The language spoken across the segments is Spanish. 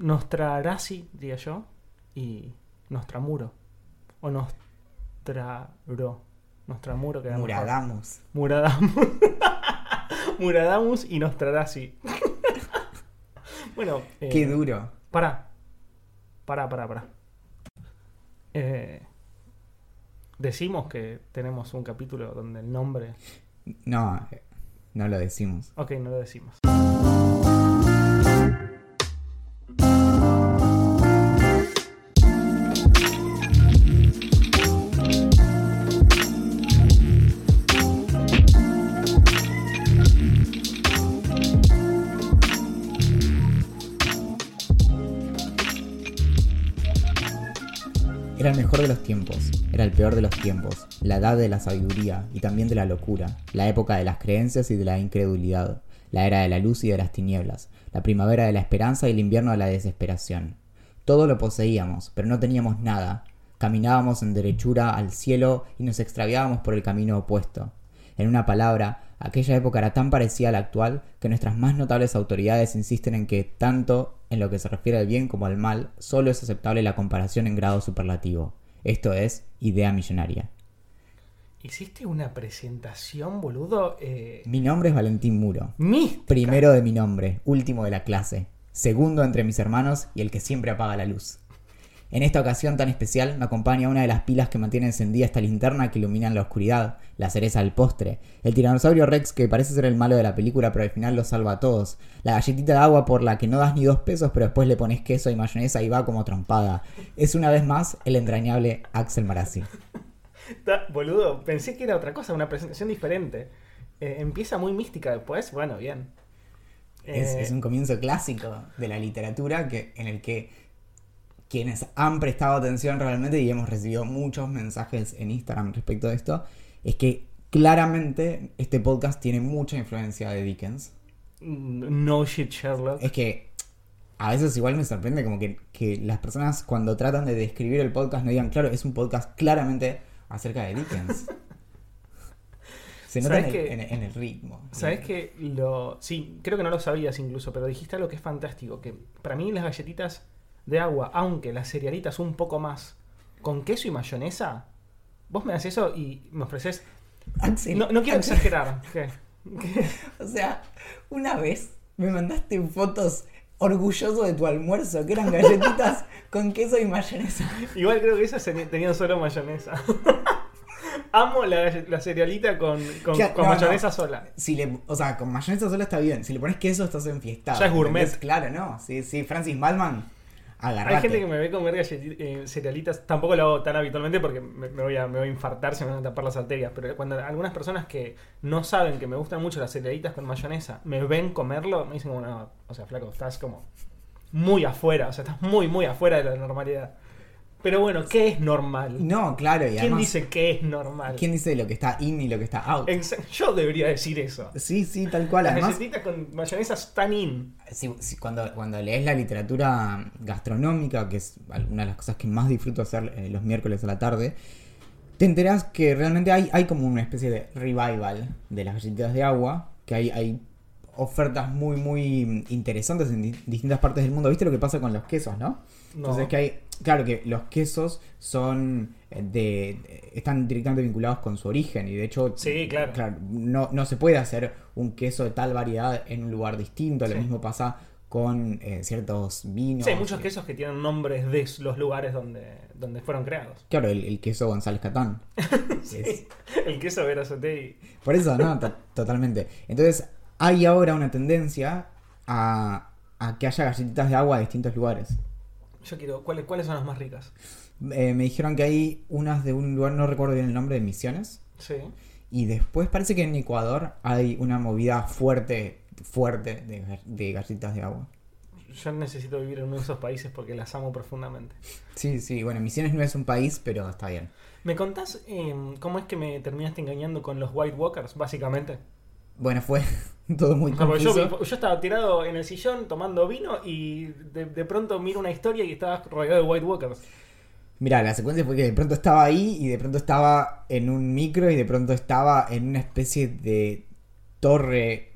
Nostrarasi, diría yo, y Nostramuro. O Nostraro. Nostramuro mejor. Muradamus. Muradamus. Muradamus y Nostrarasi. bueno, eh, Qué duro. Pará. Pará, pará, pará. Eh, decimos que tenemos un capítulo donde el nombre. No, eh, no lo decimos. Ok, no lo decimos. El mejor de los tiempos, era el peor de los tiempos, la edad de la sabiduría y también de la locura, la época de las creencias y de la incredulidad, la era de la luz y de las tinieblas, la primavera de la esperanza y el invierno de la desesperación. Todo lo poseíamos, pero no teníamos nada. Caminábamos en derechura al cielo y nos extraviábamos por el camino opuesto. En una palabra, aquella época era tan parecida a la actual que nuestras más notables autoridades insisten en que, tanto en lo que se refiere al bien como al mal, solo es aceptable la comparación en grado superlativo. Esto es, idea millonaria. Hiciste una presentación, boludo. Eh, Mi nombre es Valentín Muro. mística. Primero de mi nombre, último de la clase, segundo entre mis hermanos y el que siempre apaga la luz. En esta ocasión tan especial me acompaña una de las pilas que mantiene encendida esta linterna que ilumina la oscuridad, la cereza del postre, el tiranosaurio Rex que parece ser el malo de la película pero al final lo salva a todos, la galletita de agua por la que no das ni dos pesos pero después le pones queso y mayonesa y va como trompada. Es una vez más el entrañable Axel Marazzi. Boludo, pensé que era otra cosa, una presentación diferente. Eh, empieza muy mística después. Bueno, bien. Es, Eh, es un comienzo clásico de la literatura que, en el que quienes han prestado atención realmente y hemos recibido muchos mensajes en Instagram respecto de esto, es que claramente este podcast tiene mucha influencia de Dickens. No shit, Sherlock. Es que a veces igual me sorprende como que, que las personas cuando tratan de describir el podcast no digan, claro, es un podcast claramente acerca de Dickens. Se nota en ¿Sabes el, en el- en el ritmo. ¿Sabes que lo. Sí, creo que no lo sabías incluso, pero dijiste algo que es fantástico. Que para mí las galletitas de agua, aunque las cerealitas un poco más, con queso y mayonesa, vos me das eso y me ofreces. Axel, No, no quiero Axel, exagerar. ¿Qué? ¿Qué? O sea, una vez me mandaste fotos orgulloso de tu almuerzo, que eran galletitas con queso y mayonesa. Igual creo que esas tenían solo mayonesa. Amo la, cerealita con, con, Claro, con no, mayonesa no. sola. Si le, o sea, con mayonesa sola está bien. Si le pones queso, estás enfiestado. Ya es gourmet. Claro, ¿no? Sí, sí, Francis Malman, Hay gente que me ve comer eh, cerealitas, tampoco lo hago tan habitualmente porque me, me voy a, me voy a infartar, se me van a tapar las arterias, pero cuando algunas personas que no saben que me gustan mucho las cerealitas con mayonesa, me ven comerlo, me dicen como, no, o sea, flaco, estás como muy afuera, o sea, estás muy, muy afuera de la normalidad. Pero bueno, ¿qué es normal? No, claro, y ¿Quién además, dice que es normal? ¿quién dice lo que está in y lo que está out? Yo debería decir eso. Sí, sí, tal cual. Las Además, galletitas con mayonesa están in. si cuando, cuando lees la literatura gastronómica, que es una de las cosas que más disfruto hacer eh, los miércoles a la tarde, te enteras que realmente hay, hay como una especie de revival de las galletitas de agua, que hay, hay ofertas muy, muy interesantes en di- distintas partes del mundo. ¿Viste lo que pasa con los quesos, no? No. Entonces que hay, claro que los quesos son eh, de, están directamente vinculados con su origen y de hecho, Sí, claro. no, no se puede hacer un queso de tal variedad en un lugar distinto. Lo mismo pasa con eh, ciertos vinos. Sí, hay muchos eh, quesos que tienen nombres de los lugares donde, donde fueron creados. Claro, el, el queso González Catán. Sí. Es- El queso Verazategui. por eso, ¿no? To- Totalmente. Entonces, hay ahora una tendencia a, a que haya galletitas de agua de distintos lugares. Yo quiero, ¿cuáles, ¿cuáles son las más ricas? Eh, me dijeron que hay unas de un lugar, no recuerdo bien el nombre, de Misiones. Sí. Y después parece que en Ecuador hay una movida fuerte, fuerte de, de de agua. Yo necesito vivir en uno de esos países porque las amo profundamente. Sí, sí, bueno, Misiones no es un país, pero está bien. ¿Me contás eh, cómo es que me terminaste engañando con los White Walkers, básicamente? Bueno, fue todo muy yo, confuso. yo estaba tirado en el sillón tomando vino y de, de pronto miro una historia y estaba rodeado de White Walkers. Mira, la secuencia fue que de pronto estaba ahí y de pronto estaba en un micro y de pronto estaba en una especie de torre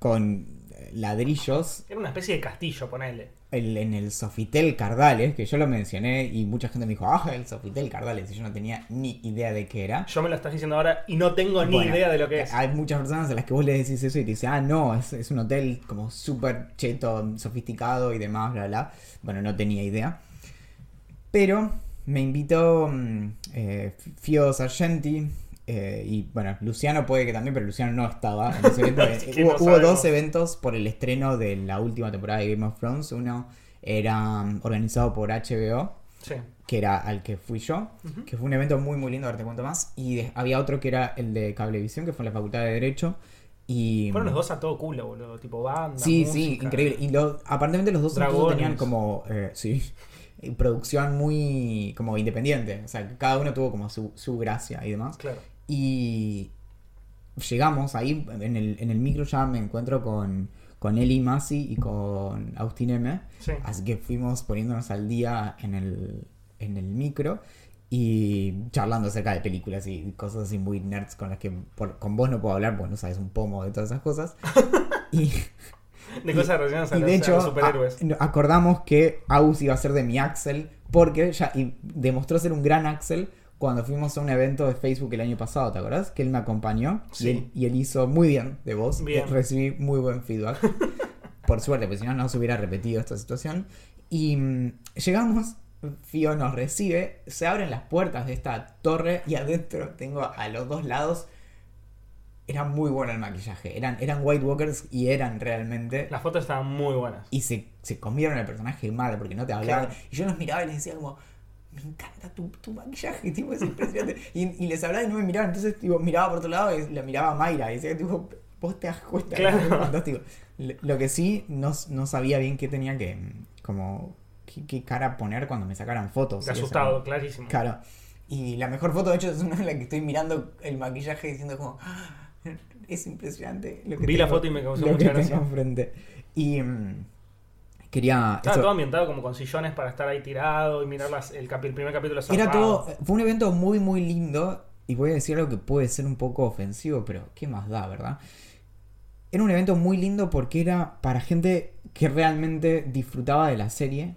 con ladrillos Era una especie de castillo, ponele. El- en el Sofitel Cardales, que yo lo mencioné y mucha gente me dijo, ah, el Sofitel Cardales, y yo no tenía ni idea de qué era. Yo me lo estás diciendo ahora y no tengo ni Bueno, idea de lo que es. Hay muchas personas a las que vos le decís eso y te dicen, ah, no, es, es un hotel como súper cheto, sofisticado y demás, bla, bla. Bueno, no tenía idea. Pero me invitó mm, eh, Fio Sargenti. Eh, y bueno, Luciano puede que también, pero Luciano no estaba en ese evento. Eh, hubo, no hubo sabemos. dos eventos por el estreno de la última temporada de Game of Thrones. Uno era mm, organizado por HBO, Sí. que era al que fui yo, que fue un evento muy muy lindo, ahora te cuento más. Y de- había otro que era el de Cablevisión, que fue en la Facultad de Derecho. Y Fueron los dos a todo culo, boludo. Tipo banda. Sí, sí, increíble. Y lo, aparentemente los dos tenían como, eh, sí, producción muy como independiente. O sea, cada uno tuvo como su, su gracia y demás. Claro. Y llegamos ahí, en el, en el micro ya me encuentro con, con Eli Masi y con Austin M. Sí. Así que fuimos poniéndonos al día en el, en el micro y charlando acerca de películas y cosas así muy nerds con las que por- con vos no puedo hablar porque no sabes un pomo de todas esas cosas. y, De cosas relacionadas a, los, de a hecho los superhéroes. a- acordamos que Aus iba a ser de mi Axel porque ya y demostró ser un gran Axel cuando fuimos a un evento de Facebook el año pasado, ¿te acordás? Que él me acompañó Sí. y, él, y él hizo muy bien de. Bien. Eh, Recibí muy buen feedback. Por suerte, porque si no, no se hubiera repetido esta situación. Y mm, llegamos, Fío nos recibe, se abren las puertas de esta torre y adentro tengo a los dos lados. Era muy bueno el maquillaje. Eran, eran White Walkers y eran realmente. Las fotos estaban muy buenas. Y se, se comieron el personaje mal porque no te hablaban. Claro. Y yo los miraba y les decía como, me encanta tu, tu maquillaje, tipo, es impresionante. y, y les hablaba y no me miraban. Entonces, tipo, miraba por otro lado y la miraba a Mayra y decía, tipo, vos te das cuenta. Claro. Es fantástico. Lo que sí, no, no sabía bien qué tenía que, como, qué, qué cara poner cuando me sacaran fotos. Eso- asustado, clarísimo. Claro. Y la mejor foto, de hecho, es una en la que estoy mirando el maquillaje diciendo como... "Ah, Es impresionante. Lo que Vi la foto y me causó mucha gracia. enfrente. Y mm, quería... Estaba todo ambientado como con sillones para estar ahí tirado y mirar las- el, capi- el primer capítulo era zarpado. todo... Fue un evento muy, muy lindo. Y voy a decir algo que puede ser un poco ofensivo, pero ¿qué más da, verdad? Era un evento muy lindo porque era para gente que realmente disfrutaba de la serie.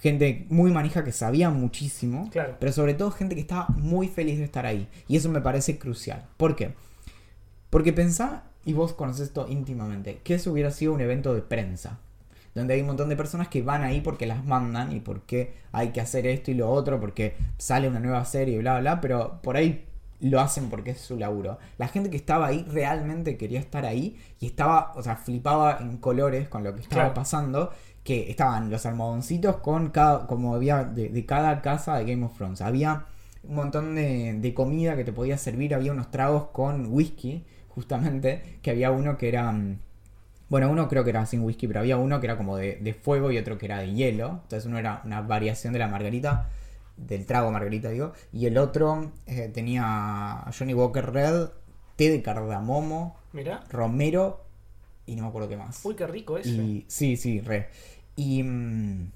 Gente muy manija que sabía muchísimo. Claro. Pero sobre todo gente que estaba muy feliz de estar ahí. Y eso me parece crucial. ¿Por qué? Porque pensá, y vos conoces esto íntimamente, que eso hubiera sido un evento de prensa. Donde hay un montón de personas que van ahí porque las mandan y porque hay que hacer esto y lo otro, porque sale una nueva serie y bla, bla, pero por ahí lo hacen porque es su laburo. La gente que estaba ahí realmente quería estar ahí y estaba, o sea, flipaba en colores con lo que estaba Claro. pasando, que estaban los almohadoncitos con cada, como había de, de cada casa de Game of Thrones. Había un montón de, de comida que te podía servir, había unos tragos con whisky, justamente, que había uno que era... mm, Bueno, uno creo que era sin whisky, pero había uno que era como de, de fuego y otro que era de hielo. Entonces uno era una variación de la margarita, del trago margarita, digo. Y el otro eh, tenía Johnny Walker Red, té de cardamomo, Mirá. romero y no me acuerdo qué más. Uy, qué rico ese. y sí, sí, re. Y mm,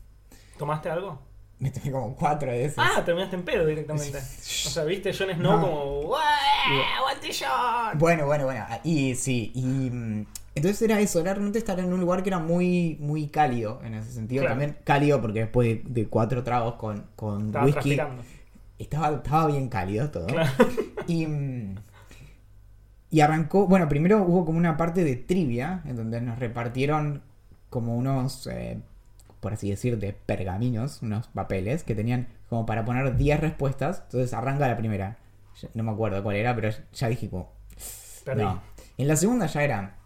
¿Tomaste algo? me tomé como cuatro de esos. Ah, terminaste en pedo directamente. O sea, viste Jon Snow No. como. "Ué, ¡Aguante Jon! Bueno, bueno, bueno. Y sí, y mm, entonces era eso, era realmente estar en un lugar que era muy, muy cálido en ese sentido. Claro. También cálido porque después de, de cuatro tragos con, con Estaba whisky transpirando. estaba, estaba bien cálido todo. Claro. Y, mm, y arrancó, bueno, primero hubo como una parte de trivia en donde nos repartieron como unos, eh, por así decir, de pergaminos, unos papeles que tenían como para poner 10 respuestas. Entonces arranca la primera. No me acuerdo cuál era, pero ya dije como... Perdí. No. En la segunda ya era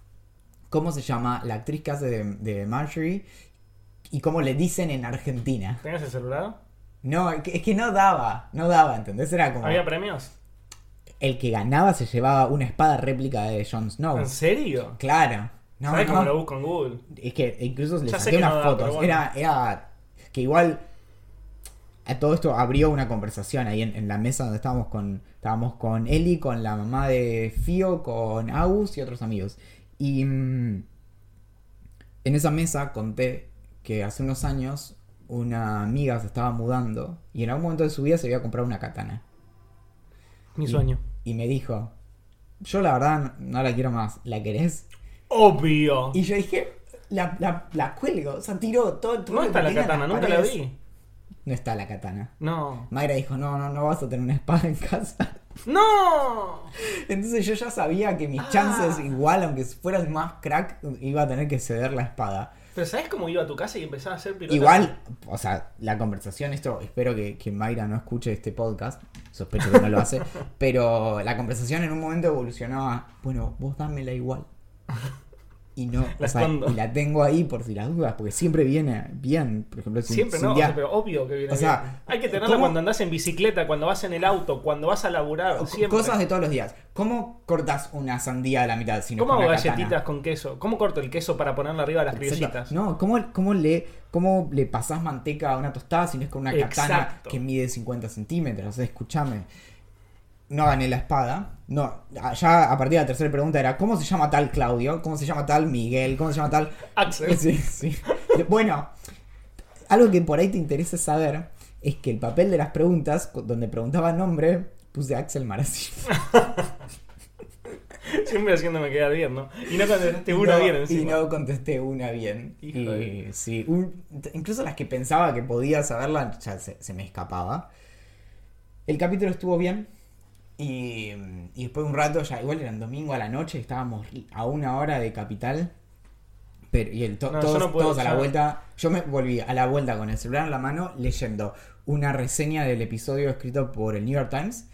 cómo se llama la actriz que hace de, de Marjorie y cómo le dicen en Argentina. ¿Tenías el celular? No, es que, no daba, no daba, ¿entendés? Era como ¿Había premios? el que ganaba se llevaba una espada réplica de Jon Snow. ¿En serio? Claro. No, ¿Sabes no. cómo lo busco en Google? Es que incluso le Ya saqué no unas fotos. bueno. Era, era que igual a todo esto abrió una conversación ahí en, en la mesa donde estábamos con estábamos con Eli, con la mamá de Fio, con Aus y otros amigos. Y mm, en esa mesa conté que hace unos años una amiga se estaba mudando y en algún momento de su vida se había comprado una katana. Mi Y- sueño. Y me dijo, yo la verdad no, la quiero más, ¿la querés? Obvio. Y yo dije, la, la, la cuelgo. O sea, tiró todo, todo No está la katana, nunca la vi. No está la katana. No. Mayra dijo, no, no, no vas a tener una espada en casa. ¡No! Entonces yo ya sabía que mis Ah. chances, igual, aunque fuera el más crack, iba a tener que ceder la espada. Pero ¿sabes cómo iba a tu casa y empezaba a hacer piruetas? Igual, o sea, la conversación, esto espero que, que Mayra no escuche este podcast, sospecho que no lo hace, pero la conversación en un momento evolucionó a, bueno, vos dámela igual. Y no, La o sea, y la tengo ahí por si las dudas, porque siempre viene bien, por ejemplo, si, Siempre si no, o sea, pero obvio que viene O sea, bien. Hay que tenerla ¿cómo- cuando andás en bicicleta, cuando vas en el auto, cuando vas a laburar, siempre. cosas de todos los días. ¿Cómo cortas una sandía a la mitad? Si no ¿Cómo hago katana? galletitas con queso? ¿Cómo corto el queso para ponerle arriba a las criollitas? No, ¿cómo, cómo le, ¿cómo le pasás manteca a una tostada si no es con una katana Exacto. que mide 50 centímetros? O sea, escúchame. No gané la espada. No, ya a partir de la tercera pregunta era ¿cómo se llama tal Claudio? ¿Cómo se llama tal Miguel? ¿Cómo se llama tal Axel. Sí, sí. Bueno, algo que por ahí te interesa saber es que el papel de las preguntas, donde preguntaba nombre, puse Axel Marazzi. Siempre haciéndome quedar bien, ¿no? Y no contestaste Y una no- bien Y encima. no contesté una bien. Y sí, un- incluso las que pensaba que podía saberla ya se, se me escapaba. El capítulo estuvo bien. Y, y después de un rato, ya igual era un domingo a la noche, estábamos a una hora de capital. Pero, y el to- No, yo todos, no puedo, todos a la vuelta. Yo me volví a la vuelta con el celular en la mano leyendo una reseña del episodio escrito por el New York Times.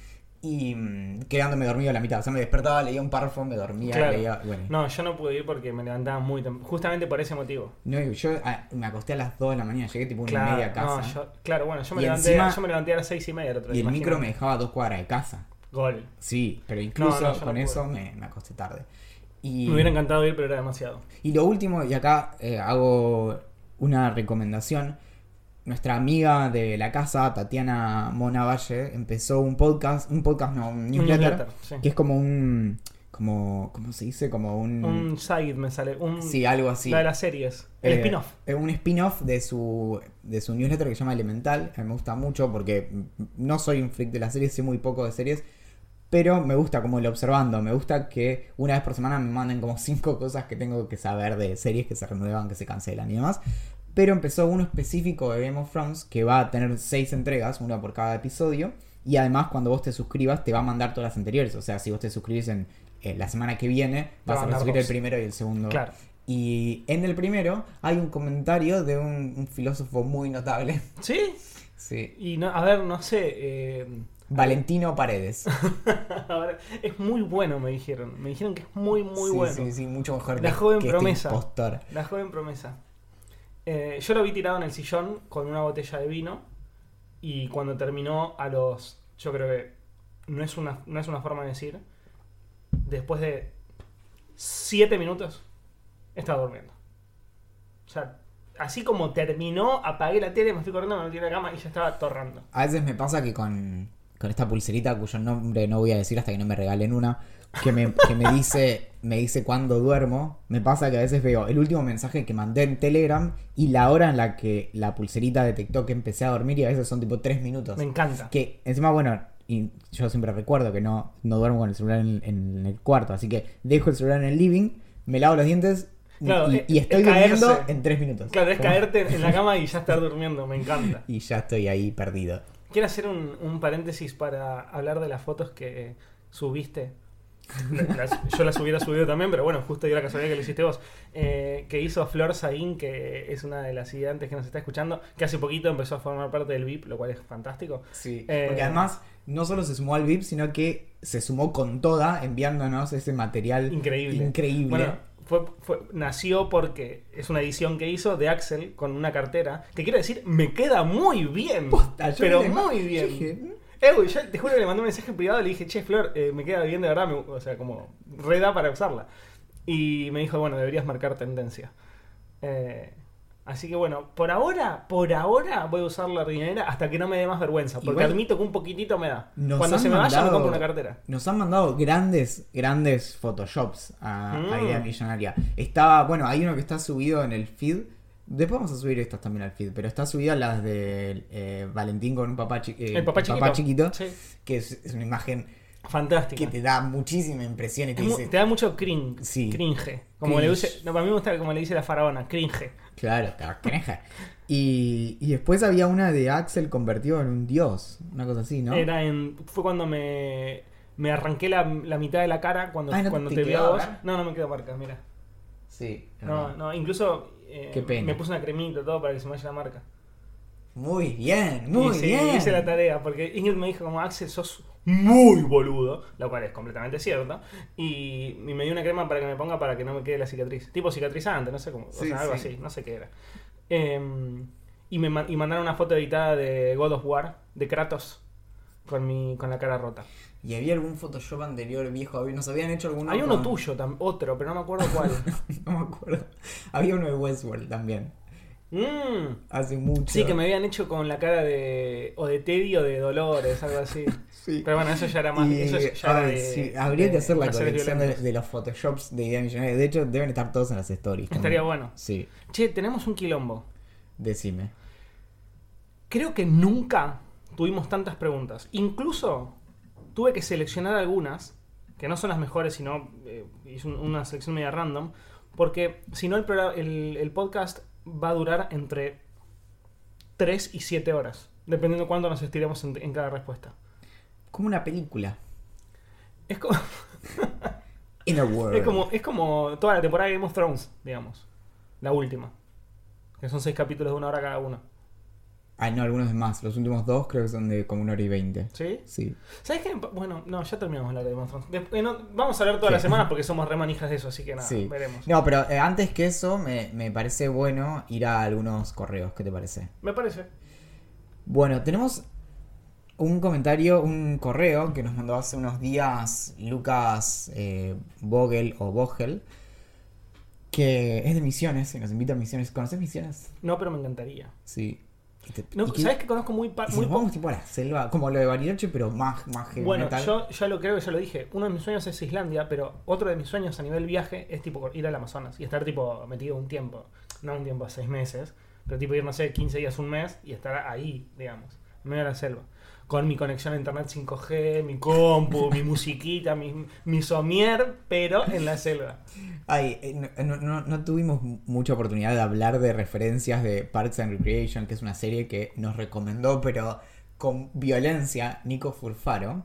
Y mm, quedándome dormido a la mitad. O sea, me despertaba, leía un párrafo, me dormía, Claro. leía. Bueno, No, yo no pude ir porque me levantaba muy temprano. Justamente por ese motivo. No, yo ah, me acosté a las 2 de la mañana, llegué tipo una y media a casa. no, yo- claro, bueno, yo me, Y levanté, encima- yo me levanté a las seis y media el otro y día. el micro me dejaba a dos cuadras de casa. Gol. Sí, pero incluso No, no, yo no con eso me, me acosté tarde. Y, Me hubiera encantado ir, pero era demasiado. y lo último, y acá eh, hago una recomendación. Nuestra amiga de la casa, Tatiana Mona Valle, empezó un podcast, un podcast no, un Un newsletter, sí. que es como un, como, ¿cómo se dice? Como un, Un side me sale. Un, sí, algo así. La de las series. El Eh, spin-off. eh, Un spin-off de su, de su newsletter que se llama Elemental. Me gusta mucho porque no soy un freak de las series, sé muy poco de series. Pero me gusta como el observando. Me gusta que una vez por semana me manden como cinco cosas que tengo que saber de series que se renuevan, que se cancelan y demás. Pero empezó uno específico de Game of Thrones que va a tener seis entregas, una por cada episodio. Y además, cuando vos te suscribas, te va a mandar todas las anteriores. O sea, si vos te suscribís en eh, la semana que viene, va vas a recibir el primero y el segundo. Claro. Y en el primero hay un comentario de un, un filósofo muy notable. ¿Sí? Sí. Y no, a ver, no sé. eh, Valentino Paredes. es muy bueno, me dijeron. Me dijeron que es muy, muy sí, bueno. Sí, sí, mucho mejor La que, joven que promesa. este impostor. La joven promesa. Eh, yo lo vi tirado en el sillón con una botella de vino. Y cuando terminó, a los. Yo creo que. No es una, no es una forma de decir. Después de. Siete minutos. Estaba durmiendo. O sea, así como terminó, apagué la tele, me fui corriendo, me metí en la cama y ya estaba torrando. A veces me pasa que con, con esta pulserita cuyo nombre no voy a decir hasta que no me regalen una, que me, que me dice me dice cuándo duermo, me pasa que a veces veo el último mensaje que mandé en Telegram y la hora en la que la pulserita detectó que empecé a dormir y a veces son tipo tres minutos. Me encanta. Que encima, bueno, y yo siempre recuerdo que no, no duermo con el celular en, en el cuarto, así que dejo el celular en el living, me lavo los dientes y- Claro, y, es- y estoy es durmiendo en tres minutos. Claro, es caerte en la cama y ya estar durmiendo, me encanta. Y ya estoy ahí perdido. Quiero hacer un, un paréntesis para hablar de las fotos que subiste. Las- yo las hubiera subido también, pero bueno, justo dio la casualidad que lo hiciste vos. Eh, que hizo Flor Saín, que es una de las siguientes que nos está escuchando, que hace poquito empezó a formar parte del VIP, lo cual es fantástico. Sí, Eh, porque además no solo se sumó al VIP, sino que se sumó con toda enviándonos ese material Increíble. increíble. Bueno, fue, fue- nació porque es una edición que hizo de Axel con una cartera, que quiero decir, me queda muy bien. Posta, pero muy bien. dije. Eh, güey, yo te juro que le mandé un mensaje privado y le dije, che, Flor, eh, me queda bien de verdad, me- o sea, como reda para usarla. Y me dijo, bueno, deberías marcar tendencia. Eh, así que bueno, por ahora, por ahora voy a usar la riñonera hasta que no me dé más vergüenza, porque Igual- admito que un poquitito me da. Cuando se me vaya me compro una cartera. Nos han mandado grandes, grandes photoshops a, a Mm. Idea Millonaria. Estaba, bueno, hay uno que está subido en el feed. Después vamos a subir estas también al feed, pero está subida las de eh, Valentín con un papá, chi- eh, El papá chiquito. chiquito, Sí. que es, es una imagen Fantástica. que te da muchísima impresión y te dice, te da mucho cringe. Sí. Cringe. Como Cringe. le dice. No, para mí me gusta como le dice la faraona, cringe. Claro, caraja. Y, y después había una de Axel convertido en un dios, una cosa así, ¿no? Era en. Fue cuando me. Me arranqué la, la mitad de la cara cuando, Ay, ¿no cuando te te, vi a vos. No, no me quedó marca, mira. Sí. No, no, incluso. eh, Qué pena. Me puse una cremita y todo para que se me vaya la marca. Muy bien, muy y sí, bien. hice la tarea, porque Ingrid me dijo como Axel, sos muy boludo, lo cual es completamente cierto. Y, y me dio una crema para que me ponga para que no me quede la cicatriz. Tipo cicatrizante, no sé cómo, o sea, algo sí. así, no sé qué era. Em, y me y mandaron una foto editada de God of War, de Kratos, con mi con la cara rota. ¿Y había algún Photoshop anterior viejo? ¿Nos habían hecho alguno? Hay uno con- tuyo, otro, pero no me acuerdo cuál. no me acuerdo. Había uno de Westworld también. Mm, Hace mucho. sí, que me habían hecho con la cara de. o de Teddy o de Dolores, algo así. Sí. Pero bueno, eso ya era más. Y, eso ya era de- habría de que hacer la colección de, los Photoshops de Idea Millonaria. De hecho, deben estar todos en las stories. como- Estaría bueno. Sí, Che, tenemos un quilombo. decime. Creo que nunca tuvimos tantas preguntas. Incluso tuve que seleccionar algunas, que no son las mejores, sino eh, hice un- una selección media random, porque si no el, progra- el, el podcast va a durar entre 3 y 7 horas, dependiendo de cuánto nos estiremos en, en cada respuesta. Como una película. Es como, In a world. es, como, es como toda la temporada de Game of Thrones, digamos. La última. Que son 6 capítulos de una hora cada uno. Ah, no, algunos de más. Los últimos dos creo que son de como una hora y veinte. ¿Sí? Sí. ¿Sabes qué? Bueno, no, ya terminamos la de Thrones. Después, no, vamos a hablar todas ¿Qué? las semanas porque somos re manijas de eso, así que nada, sí. veremos. No, pero eh, antes que eso, me, me parece bueno ir a algunos correos. ¿Qué te parece? Me parece. Bueno, tenemos un comentario, un correo que nos mandó hace unos días Lucas eh, Vogel o Vogel, que es de Misiones, y nos invita a Misiones. ¿Conoces Misiones? No, pero me encantaría. Sí. Y te- No, que- ¿Sabes que conozco muy, pa- muy nos po- vamos tipo a la selva, como lo de Bariloche, pero más, más Bueno, metal. yo ya lo creo que ya lo dije. Uno de mis sueños es Islandia, pero otro de mis sueños a nivel viaje es tipo ir al Amazonas y estar tipo metido un tiempo. No un tiempo, seis meses, pero tipo ir, no sé, 15 días, un mes y estar ahí, digamos, en medio de la selva. Con mi conexión a internet 5G, mi compu, mi musiquita, mi, mi somier, pero en la selva. Ay, eh, no, no- no- tuvimos mucha oportunidad de hablar de referencias de Parks and Recreation, que es una serie que nos recomendó, pero con violencia, Nico Furfaro,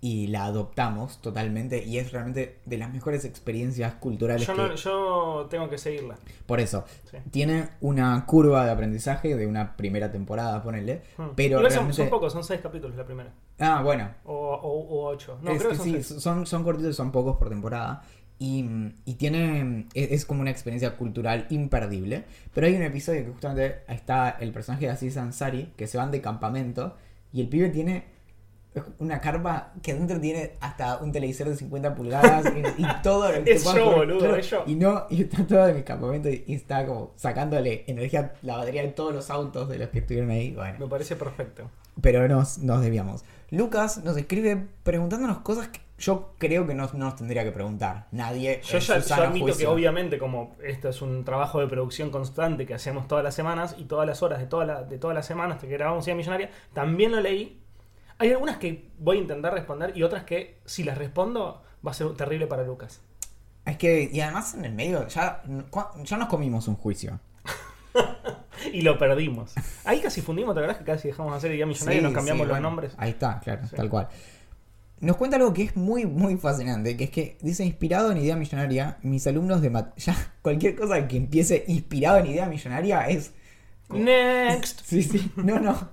y la adoptamos totalmente, y es realmente de las mejores experiencias culturales Yo, que... no, yo tengo que seguirla. Por eso, Sí. tiene una curva de aprendizaje de una primera temporada, ponele, Hmm. pero Igual son- realmente... son, pocos, son seis capítulos la primera. Ah, bueno, O, o, o ocho. No, es creo que que son sí, seis. son, son cortitos, son pocos por temporada. Y, y tiene. Es, es como una experiencia cultural imperdible. Pero hay un episodio que justamente está el personaje de Aziz Ansari, que se van de campamento. Y el pibe tiene una carpa que adentro tiene hasta un televisor de 50 pulgadas y, y todo lo que Es yo, boludo, Claro, es yo. Y no, y está todo en el campamento y, está como sacándole energía la batería de todos los autos de los que estuvieron ahí. Bueno Me parece perfecto. pero nos, nos debíamos. Lucas nos escribe preguntándonos cosas que yo creo que no no nos tendría que preguntar. Nadie. Yo ya yo admito que obviamente como esto es un trabajo de producción constante que hacemos todas las semanas y todas las horas de, toda la, de todas las semanas que grabamos Idea Millonaria, también lo leí. Hay algunas que voy a intentar responder y otras que si las respondo va a ser terrible para Lucas. Es que, y además en el medio, ya, ya nos comimos un juicio. Y lo perdimos. Ahí casi fundimos, ¿te acordás que casi dejamos de hacer Idea Millonaria y nos Sí, cambiamos sí, los bueno, nombres? Ahí está, claro, Sí. tal cual. Nos cuenta algo que es muy, muy fascinante, que es que dice, inspirado en idea millonaria, mis alumnos de mat ya cualquier cosa que empiece inspirado en idea millonaria es... Next. Sí, sí, no, no.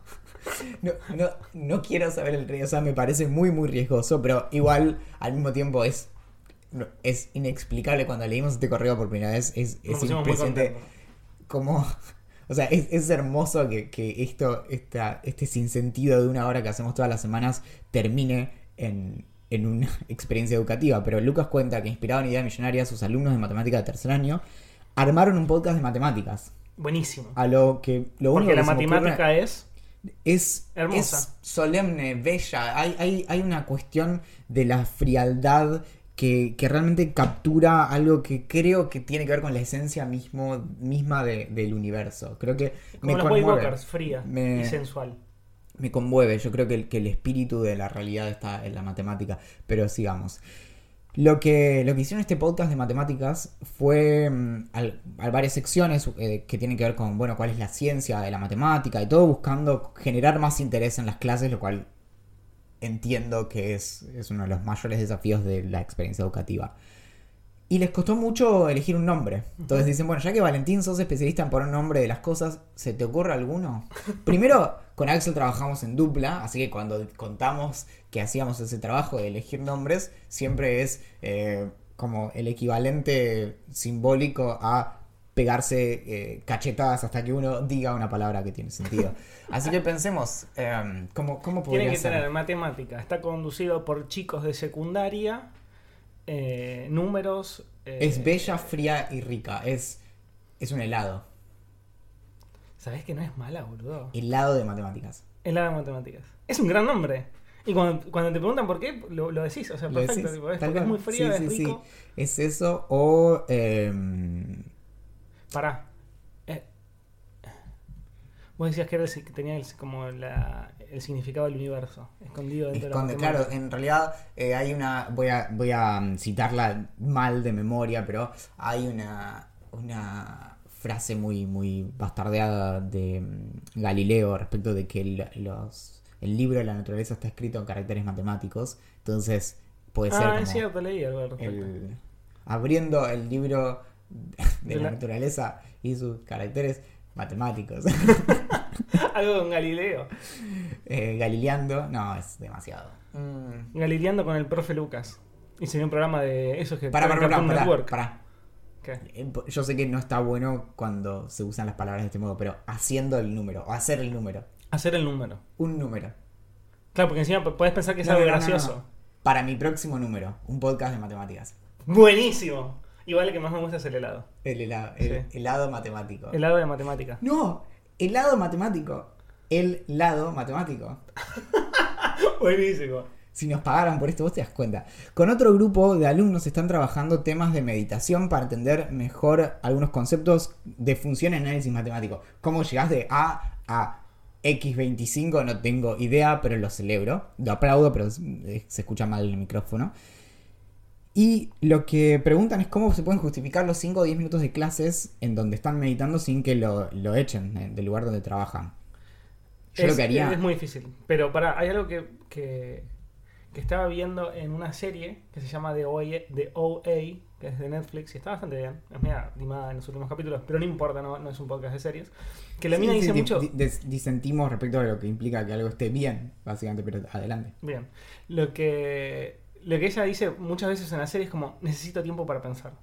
No, no, no quiero saber el riesgo, o sea, me parece muy, muy riesgoso, pero igual al mismo tiempo es, es inexplicable cuando leímos este correo por primera vez, es, es impresionante como... O sea, es, es hermoso que, que esto, esta, este sinsentido de una hora que hacemos todas las semanas termine en, en una experiencia educativa. Pero Lucas cuenta que inspirado en Idea Millonaria, sus alumnos de matemática de tercer año armaron un podcast de matemáticas. Buenísimo. A lo que lo único Porque la que se me ocurre- matemática es... es, Hermosa. es solemne, bella. Hay, hay, hay una cuestión de la frialdad que, que realmente captura algo que creo que tiene que ver con la esencia mismo, misma de- del universo. Creo que Como me los conmueve. Walkers, fría Me- y sensual. Me conmueve. Yo creo que el, que el espíritu de la realidad está en la matemática. Pero sigamos. Lo que, lo que hicieron este podcast de matemáticas fue mm, al, al varias secciones eh, que tienen que ver con, bueno, cuál es la ciencia de la matemática y todo buscando generar más interés en las clases, lo cual entiendo que es, es uno de los mayores desafíos de la experiencia educativa. Y les costó mucho elegir un nombre. Entonces dicen, bueno, ya que Valentín sos especialista en poner nombre de las cosas, ¿se te ocurre alguno? Primero, con Axel trabajamos en dupla, así que cuando contamos que hacíamos ese trabajo de elegir nombres, siempre es eh, como el equivalente simbólico a pegarse eh, cachetadas hasta que uno diga una palabra que tiene sentido. Así que pensemos, eh, ¿cómo, cómo podría Tiene que ser? tener matemática. Está conducido por chicos de secundaria. eh, números. Es bella, fría y rica. Es, es un helado. ¿Sabés que no es mala, boludo? Helado de matemáticas. Helada de matemáticas. Es un gran nombre. Y cuando, cuando te preguntan por qué, lo, lo decís. O sea, ¿Lo perfecto. decís? tipo, es porque es muy frío, Sí, es sí, sí. rico. Es eso o... em, Pará. Eh, vos decías que, era el que tenía el, como la- el significado del universo escondido dentro esconde, de la claro, en realidad eh, hay una... Voy a, voy a citarla mal de memoria, pero hay una, una frase muy, muy bastardeada de mm, Galileo respecto de que el, los, el libro de la naturaleza está escrito en caracteres matemáticos. Entonces puede ser Ah, como es cierto, leí algo al respecto. el- abriendo el libro de De la la- naturaleza y sus caracteres matemáticos. algo con Galileo. Eh, galileando, no, es demasiado. Mm. Galileando con el profe Lucas. Hice un programa de esos que Pará, están pará, en ¿Qué? Eh, Yo sé que no está bueno cuando se usan las palabras de este modo, pero haciendo el número, o hacer el número. Hacer el número. Un número. Claro, porque encima p- podés pensar que es No, algo no, gracioso. no. Para mi próximo número, un podcast de matemáticas. Buenísimo. Igual el que más me gusta es el helado. El helado, el Sí. helado matemático. Helado de matemática. No, helado matemático. El lado matemático. Buenísimo. Si nos pagaran por esto, vos te das cuenta. Con otro grupo de alumnos están trabajando temas de meditación para entender mejor algunos conceptos de función y análisis matemático. ¿Cómo llegás de A a X25? No tengo idea, pero lo celebro. Lo aplaudo, pero se escucha mal el micrófono. Y lo que preguntan es cómo se pueden justificar los 5 o 10 minutos de clases en donde están meditando sin que lo, lo echen eh, del lugar donde trabajan. Yo es, lo que haría... es muy difícil. Pero para, hay algo que, que, que estaba viendo en una serie que se llama The OA, The OA, que es de Netflix, y está bastante bien. Es media animada en los últimos capítulos, pero no importa, no, no es un podcast de series. Que la Sí, mina sí, dice di- mucho. disentimos respecto a lo que implica que algo esté bien, básicamente, pero adelante. Bien. Lo que, lo que ella dice muchas veces en la serie es como: necesito tiempo para pensar.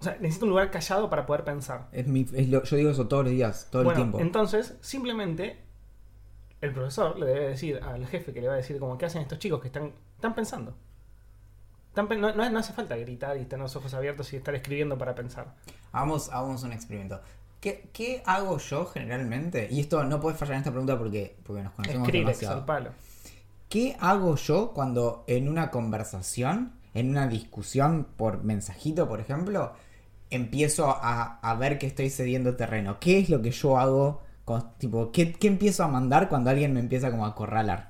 O sea, necesito un lugar callado para poder pensar. Es mi, es lo- yo digo eso todos los días, todo bueno, el tiempo. entonces, simplemente el profesor le debe decir al jefe que le va a decir como qué hacen estos chicos que están, están pensando. Están pe- no, no- no hace falta gritar y tener los ojos abiertos y estar escribiendo para pensar. Hagamos, hagamos un experimento. ¿Qué, qué hago yo generalmente? Y esto no puedes fallar en esta pregunta porque, porque nos conocemos Skrillex demasiado. al palo. ¿Qué hago yo cuando en una conversación, en una discusión por mensajito, por ejemplo, empiezo a, a ver que estoy cediendo terreno? ¿Qué es lo que yo hago? con- tipo, ¿qué, qué empiezo a mandar cuando alguien me empieza como a acorralar?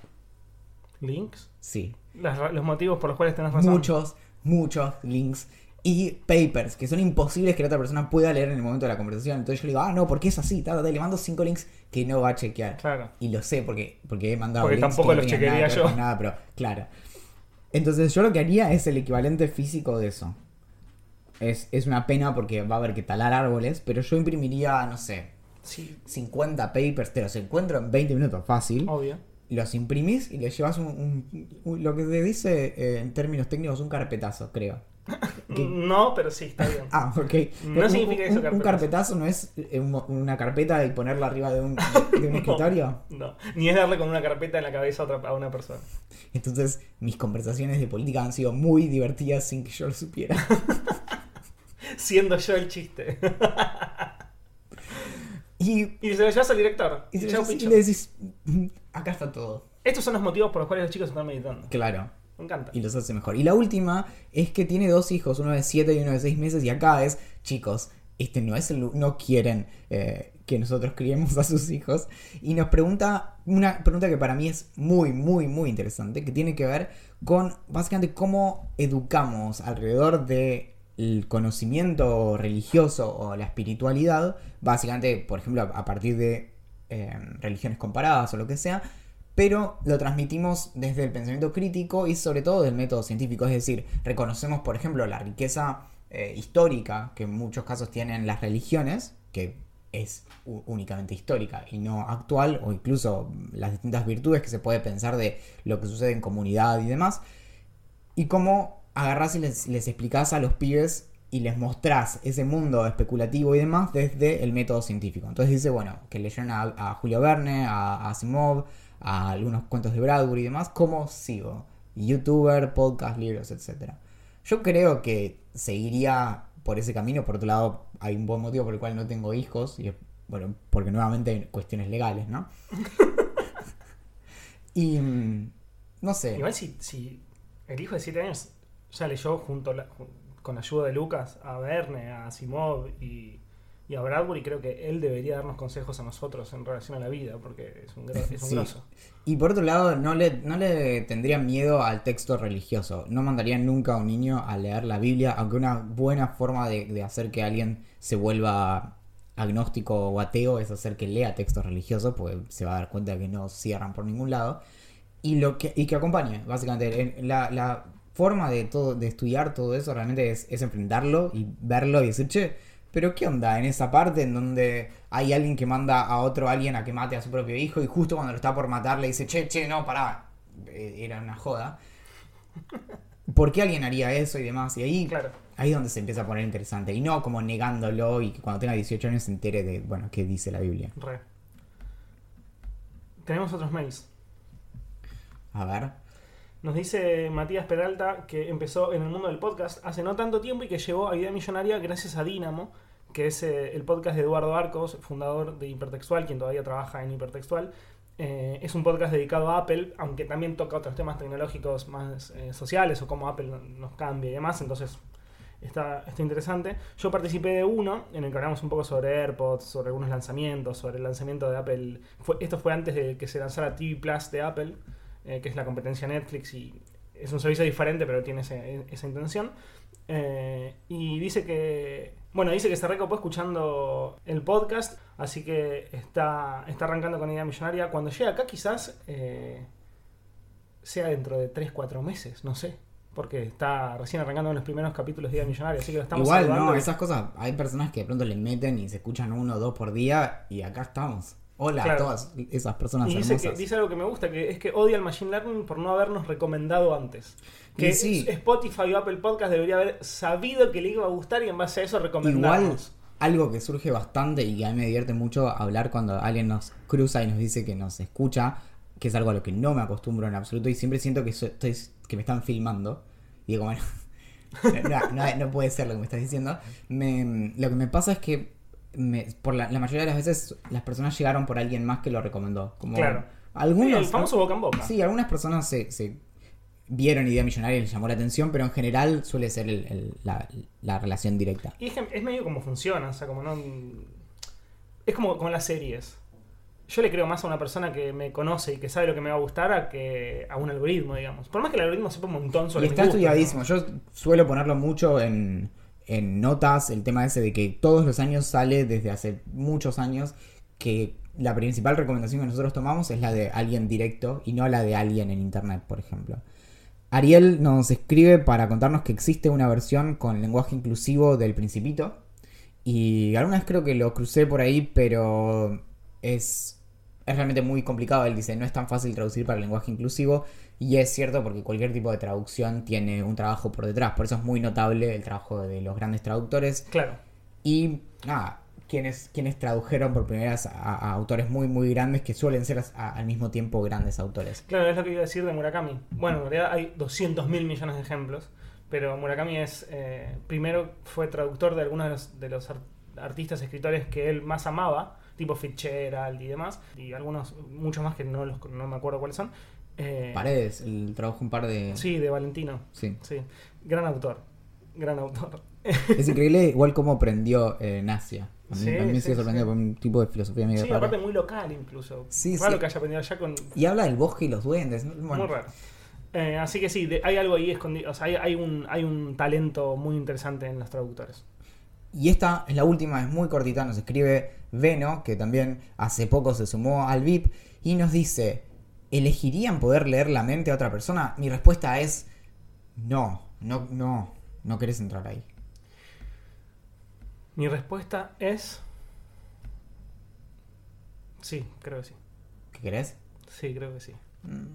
Links. Sí. Las los motivos por los cuales tenés razón. muchos, muchos links y papers que son imposibles que la otra persona pueda leer en el momento de la conversación. Entonces yo le digo, ah, no, porque es así, ta, ta, ta, y le mando cinco links que no va a chequear. Claro. Y lo sé porque, porque he mandado Porque links tampoco que no los nada chequearía que ver yo. Nada, pero claro. Entonces yo lo que haría es el equivalente físico de eso. Es, es una pena porque va a haber que talar árboles, pero yo imprimiría, no sé, Sí, 50 papers, te los encuentro en 20 minutos fácil obvio. Los imprimís y le llevas un, un- un- lo que se dice eh, en términos técnicos un carpetazo, creo. ¿Qué? No, pero sí, está bien. Ah, ok. No Un- significa eso, Un carpetazo. carpetazo no es eh, un- una carpeta y ponerla arriba de un, de un No. escritorio. No, ni es darle con una carpeta en la cabeza a, otra, a una persona. Entonces, mis conversaciones de política han sido muy divertidas sin que yo lo supiera. Siendo yo el chiste. Y, Y se lo llevas al director. y, chau, y le decís, "Mm, acá está todo. Estos son los motivos por los cuales los chicos están meditando. Claro. Me encanta. y los hace mejor. Y la última es que tiene dos hijos, uno de 7 y uno de 6 meses, y acá es, chicos, este no es el no quieren eh, que nosotros criemos a sus hijos. Y nos pregunta una pregunta que para mí es muy, muy, muy interesante, que tiene que ver con básicamente cómo educamos alrededor de el conocimiento religioso o la espiritualidad, básicamente, por ejemplo, a partir de eh, religiones comparadas o lo que sea, pero lo transmitimos desde el pensamiento crítico y sobre todo del método científico, es decir, reconocemos, por ejemplo, la riqueza eh, histórica que en muchos casos tienen las religiones, que es únicamente histórica y no actual, o incluso las distintas virtudes que se puede pensar de lo que sucede en comunidad y demás, y cómo agarrás y les, les explicás a los pibes y les mostrás ese mundo especulativo y demás desde el método científico. Entonces dice, bueno, que leyeron a, Julio Verne, a, Asimov, a algunos cuentos de Bradbury y demás, ¿cómo sigo? Youtuber, podcast, libros, etc. Yo creo que seguiría por ese camino. Por otro lado, hay un buen motivo por el cual no tengo hijos. Y bueno, porque nuevamente hay cuestiones legales, ¿no? y mm, no sé. Igual si, si el hijo de 7 años ya leyó junto la, con ayuda de Lucas a Verne, a Simov y, a Bradbury, creo que él debería darnos consejos a nosotros en relación a la vida, porque es un, es un grosso. Y por otro lado, no le, no le tendría miedo al texto religioso. No mandaría nunca a un niño a leer la Biblia, aunque una buena forma de, hacer que alguien se vuelva agnóstico o ateo es hacer que lea textos religiosos, pues se va a dar cuenta que no cierran por ningún lado. Y, lo que, y que acompañe, básicamente. La, la forma de, todo, de estudiar todo eso realmente es, enfrentarlo y verlo y decir, che, pero ¿qué onda en esa parte en donde hay alguien que manda a otro alguien a que mate a su propio hijo y justo cuando lo está por matar le dice, che, che, no, pará, eh, era una joda? ¿Por qué alguien haría eso y demás? Y ahí, claro. ahí es donde se empieza a poner interesante. Y no como negándolo y que cuando tenga 18 años se entere de, bueno, qué dice la Biblia. Re. Tenemos otros mails. A ver. Nos dice Matías Peralta que empezó en el mundo del podcast hace no tanto tiempo y que llegó a Idea Millonaria gracias a Dynamo, que es eh, el podcast de Eduardo Arcos, fundador de Hipertextual, quien todavía trabaja en Hipertextual. Eh, es un podcast dedicado a Apple, aunque también toca otros temas tecnológicos más eh, sociales o cómo Apple nos cambia y demás, entonces está, está interesante. Yo participé de uno en el que hablamos un poco sobre AirPods, sobre algunos lanzamientos, sobre el lanzamiento de Apple. esto fue antes de que se lanzara TV Plus de Apple. Eh, que es la competencia Netflix y es un servicio diferente, pero tiene esa intención. Eh, y dice que, bueno, dice que se recopó escuchando el podcast, así que está, está arrancando con Idea Millonaria. Cuando llegue acá quizás eh, sea dentro de 3-4 meses, no sé. Porque está recién arrancando en los primeros capítulos de Idea Millonaria, así que lo estamos Igual, no, esas cosas, hay personas que de pronto le meten y se escuchan uno o dos por día y acá estamos. Hola a todas esas personas y dice, dice algo que me gusta, que es que odia el Machine Learning por no habernos recomendado antes. Que Spotify o Apple Podcast debería haber sabido que le iba a gustar y en base a eso recomendarnos. Igual, algo que surge bastante y que a mí me divierte mucho hablar cuando alguien nos cruza y nos dice que nos escucha, que es algo a lo que no me acostumbro en absoluto y siempre siento que, estoy, que me están filmando. Y digo, bueno, no, puede ser lo que me estás diciendo. lo que me pasa es que por la, mayoría de las veces las personas llegaron por alguien más que lo recomendó. Como claro. Algunos, el famoso boca en boca. Sí, algunas personas se, vieron idea millonaria y les llamó la atención, pero en general suele ser la, relación directa. Y es, medio como funciona, o sea, como no. Es como con las series. Yo le creo más a una persona que me conoce y que sabe lo que me va a gustar a que a un algoritmo, digamos. Por más que el algoritmo sepa un montón sobre Y está estudiadísimo. Yo suelo ponerlo mucho en en notas el tema ese de que todos los años sale desde hace muchos años que la principal recomendación que nosotros tomamos es la de alguien directo y no la de alguien en internet, por ejemplo. Ariel nos escribe para contarnos que existe una versión con lenguaje inclusivo del Principito. Y alguna vez creo que lo crucé por ahí, pero es, es realmente muy complicado. Él dice, no es tan fácil traducir para el lenguaje inclusivo. Y es cierto porque cualquier tipo de traducción tiene un trabajo por detrás. Por eso es muy notable el trabajo de los grandes traductores. Claro. Y nada, quienes, quienes tradujeron por primera vez a, autores muy, muy grandes que suelen ser al mismo tiempo grandes autores. Claro, es lo que iba a decir de Murakami. Bueno, en realidad hay 200 mil millones de ejemplos. Pero Murakami es. Eh, primero fue traductor de algunos de los, artistas, escritores que él más amaba tipo Fitzgerald y demás, y algunos, muchos más que no, los, no me acuerdo cuáles son, eh, Paredes, el trabajo un par de. Sí, de Valentino. Sí. Gran autor. Gran autor. Es increíble igual cómo aprendió en Asia. A mí, Sí, a mí me sí, sigue sorprendiendo sí. por un tipo de filosofía medio Sí, rara. aparte muy local incluso. Sí, Raro sí. que haya aprendido allá con... Y habla del bosque y los duendes. ¿no? Bueno, Muy raro. Eh, así que sí, de- hay algo ahí escondido. O sea, hay, hay un, hay un talento muy interesante en los traductores. Y esta es la última, es muy cortita, nos escribe Veno, que también hace poco se sumó al VIP, y nos dice, ¿elegirían poder leer la mente a otra persona? Mi respuesta es, no, no, no, no querés entrar ahí. Mi respuesta es... Sí, creo que sí. ¿Qué querés? Sí, creo que sí. Mm.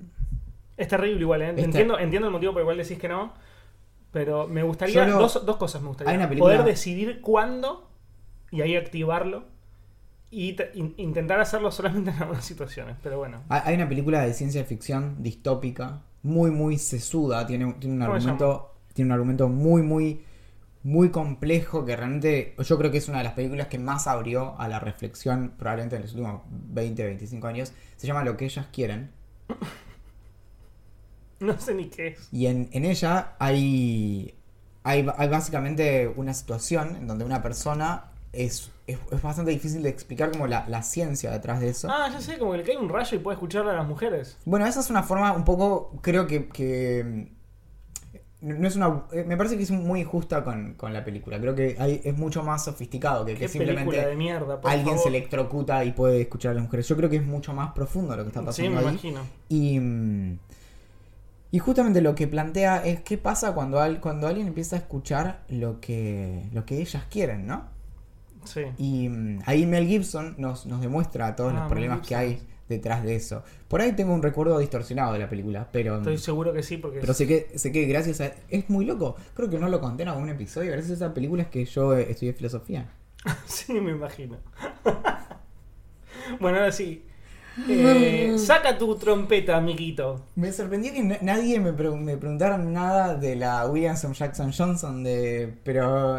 Es terrible igual, ¿eh? Este- Entiendo, entiendo el motivo por el cual decís que no. Pero me gustaría. Dos, dos cosas me gustaría. Hay una película- Poder decidir cuándo y ahí activarlo. Y in- intentar hacerlo solamente en algunas situaciones. Pero bueno. Hay una película de ciencia ficción distópica, muy, muy sesuda, tiene, tiene un ¿Cómo se argumento, tiene un argumento muy, muy, muy complejo que realmente yo creo que es una de las películas que más abrió a la reflexión probablemente en los últimos 20, 25 años. Se llama Lo que ellas quieren. No sé ni qué es. Y en, en ella hay, hay, hay básicamente una situación en donde una persona es, es, es bastante difícil de explicar como la, la ciencia detrás de eso. Ah, ya sé, como que le cae un rayo y puede escucharle a las mujeres. Bueno, esa es una forma un poco, creo que, que no es una, eh, me parece que es muy injusta con, con la película. Creo que hay, es mucho más sofisticado que, que película de simplemente mierda. alguien favor. se electrocuta y puede escuchar a las mujeres. Yo creo que es mucho más profundo lo que está Sí, pasando me ahí. imagino. Y, y justamente lo que plantea es qué pasa cuando, al- cuando alguien empieza a escuchar lo que, lo que ellas quieren, ¿no? Sí. Y mm, ahí Mel Gibson nos, nos demuestra todos Ah, los problemas que hay detrás de eso. Por ahí tengo un recuerdo distorsionado de la película, pero, Estoy seguro que sí, porque. pero sé que, sé que gracias a... Es muy loco, creo que no lo conté en algún episodio, gracias a esa película es que yo eh, estudié filosofía. Sí, me imagino. bueno, ahora sí. Eh, saca tu trompeta, amiguito. Me sorprendió que na- nadie me, pre- me preguntara nada de la Williamson Jackson Johnson, de pero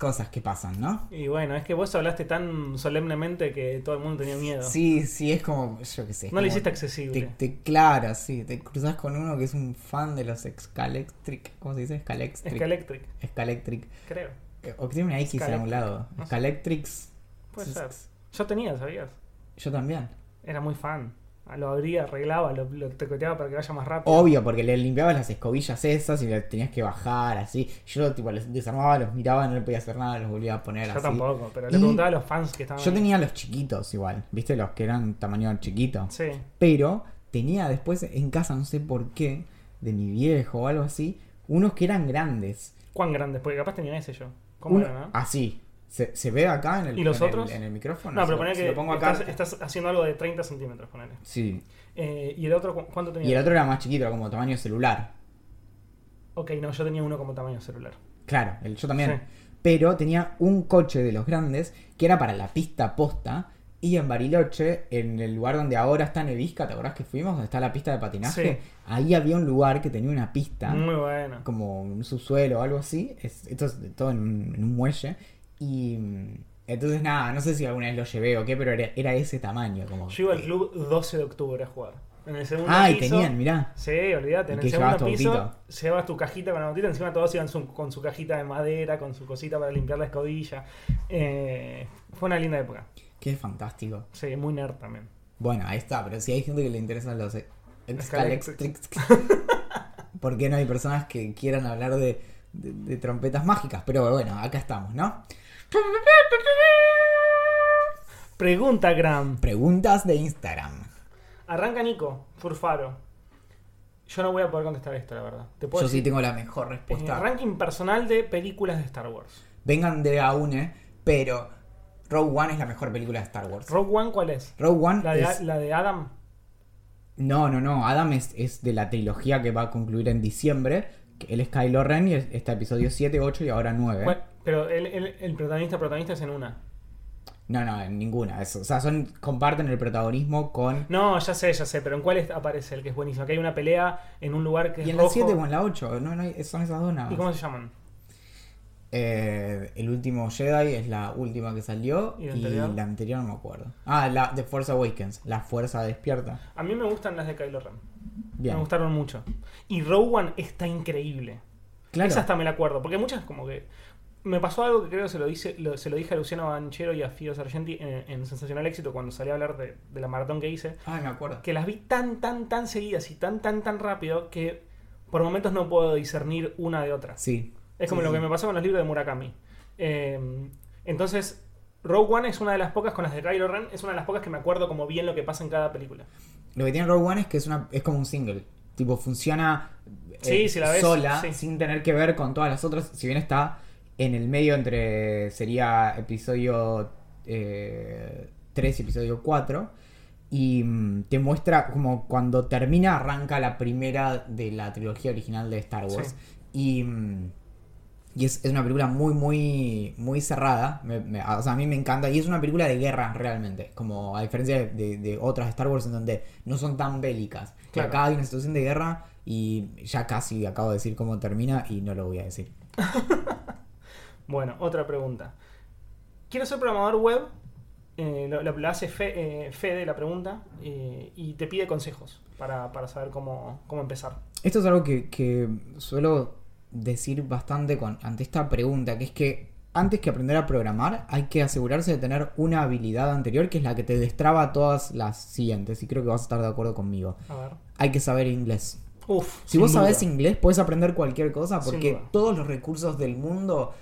cosas que pasan, ¿no? Y bueno, es que vos hablaste tan solemnemente que todo el mundo tenía miedo. Sí, sí, es como, yo qué sé. no le hiciste te, accesible. te- claro, sí, te cruzas con uno que es un fan de los Scalectric, ¿cómo se dice? Scalectric. Scalectric, Scalectric. creo. Eh, O que tiene una X en algún lado. No. Scalectrics. Puede ser. Yo tenía, ¿sabías? Yo también. Era muy fan. Lo abría, arreglaba, lo, lo tecoteaba para que vaya más rápido. Obvio, porque le limpiabas las escobillas esas y le tenías que bajar así. Yo tipo los desarmaba, los miraba, no le podía hacer nada, los volvía a poner Yo así. tampoco, pero le preguntaba a los fans que estaban Yo ahí. tenía los chiquitos igual, ¿viste? Los que eran tamaño chiquito. Sí. Pero tenía después en casa, no sé por qué, de mi viejo o algo así, unos que eran grandes. ¿Cuán grandes? Porque capaz tenía ese yo. ¿Cómo era, no? Así. ¿Se, se ve acá en el, ¿Y los en el- otros? en el micrófono? No, pero ponele si que lo pongo acá. estás, estás haciendo algo de 30 centímetros, ponele. Sí. Eh, ¿Y el otro cu- cuánto tenía? Y el otro era más chiquito, era como tamaño celular. Ok, no, yo tenía uno como tamaño celular. Claro, el, yo también. Sí. Pero tenía un coche de los grandes que era para la pista posta. Y en Bariloche, en el lugar donde ahora está Nevisca, ¿te acordás que fuimos? Donde está la pista de patinaje. Sí. Ahí había un lugar que tenía una pista. Muy bueno. como un subsuelo o algo así. Es, esto es todo en un, en un muelle. Y entonces nada, no sé si alguna vez lo llevé o qué, pero era, era ese tamaño. Como, Yo iba al club 12 de octubre a jugar. En el segundo Ah, y tenían, mirá. Sí, olvídate. ¿Y En el segundo piso autito? llevas tu cajita con la autita. Encima todos iban su- con su cajita de madera, con su cosita para limpiar la escobilla. Eh, fue una linda época. Qué fantástico. Sí, muy nerd también. Bueno, ahí está, pero si hay gente que le interesan los e-. Scalectrics, ¿por qué no hay personas que quieran hablar de, de- de trompetas mágicas? Pero bueno, acá estamos, ¿no? Pregunta, Gram. Preguntas de Instagram. Arranca Nico, Furfaro. Yo no voy a poder contestar esto, la verdad. Te puedo Yo sí tengo la mejor eh, respuesta. ranking personal de películas de Star Wars. Vengan de a une, pero Rogue One es la mejor película de Star Wars. Rogue One, ¿cuál es? Rogue One La de, es... la de Adam. No, no, no. Adam es, es de la trilogía que va a concluir en diciembre. Él es Kylo Ren y es- está episodio 7, 8 y ahora 9. Bueno, pero el, el- el protagonista protagonista es en una. No, no, en ninguna. Es- o sea, son, comparten el protagonismo con... No, ya sé, ya sé, pero ¿en cuál es- aparece el que es buenísimo? Que hay una pelea en un lugar que Y es en la rojo. 7 o en la 8. No, no, hay- son esas dos nada ¿Y cómo se llaman? Eh, el último Jedi es la última que salió. ¿Y Y, la anterior? no me acuerdo. Ah, la The Force Awakens. La Fuerza Despierta. A mí me gustan las de Kylo Ren. Bien. Me gustaron mucho. Y Rogue One está increíble. Claro. Esa hasta me la acuerdo. Porque muchas como que... me pasó algo que creo que se lo, dice, lo- se lo dije a Luciano Banchero y a Fio Sargenti en, en Sensacional Éxito cuando salí a hablar de, de la maratón que hice. Ah, me acuerdo. Que las vi tan, tan, tan seguidas y tan, tan, tan rápido que por momentos no puedo discernir una de otra. Sí. Es como Sí, lo sí. que me pasó con los libros de Murakami. Eh, entonces, Rogue One es una de las pocas, con las de Kylo Ren, es una de las pocas que me acuerdo como bien lo que pasa en cada película. Lo que tiene Rogue One es que es, una, es como un single. Tipo, funciona eh, Sí, si la ves, sola, sí. sin tener que ver con todas las otras. Si bien está en el medio entre. Sería episodio eh, 3 y episodio 4. Y mm, te muestra como cuando termina, arranca la primera de la trilogía original de Star Wars. Y. y es, es una película muy, muy, muy cerrada. Me- me- o sea, a mí me encanta. Y es una película de guerra realmente. Como a diferencia de, de- otras Star Wars en donde no son tan bélicas. Que Claro. acá hay una situación de guerra y ya casi acabo de decir cómo termina y no lo voy a decir. Bueno, otra pregunta. Quiero ser programador web. eh, lo hace Fe- eh, Fede la pregunta eh, y te pide consejos para, para saber cómo, cómo empezar. Esto es algo que, que suelo decir bastante con, ante esta pregunta, que es que antes que aprender a programar hay que asegurarse de tener una habilidad anterior que es la que te destraba todas las siguientes. Y creo que vas a estar de acuerdo conmigo. A ver. Hay que saber inglés. Uf, Si vos duda. sabés inglés, puedes aprender cualquier cosa porque todos los recursos del mundo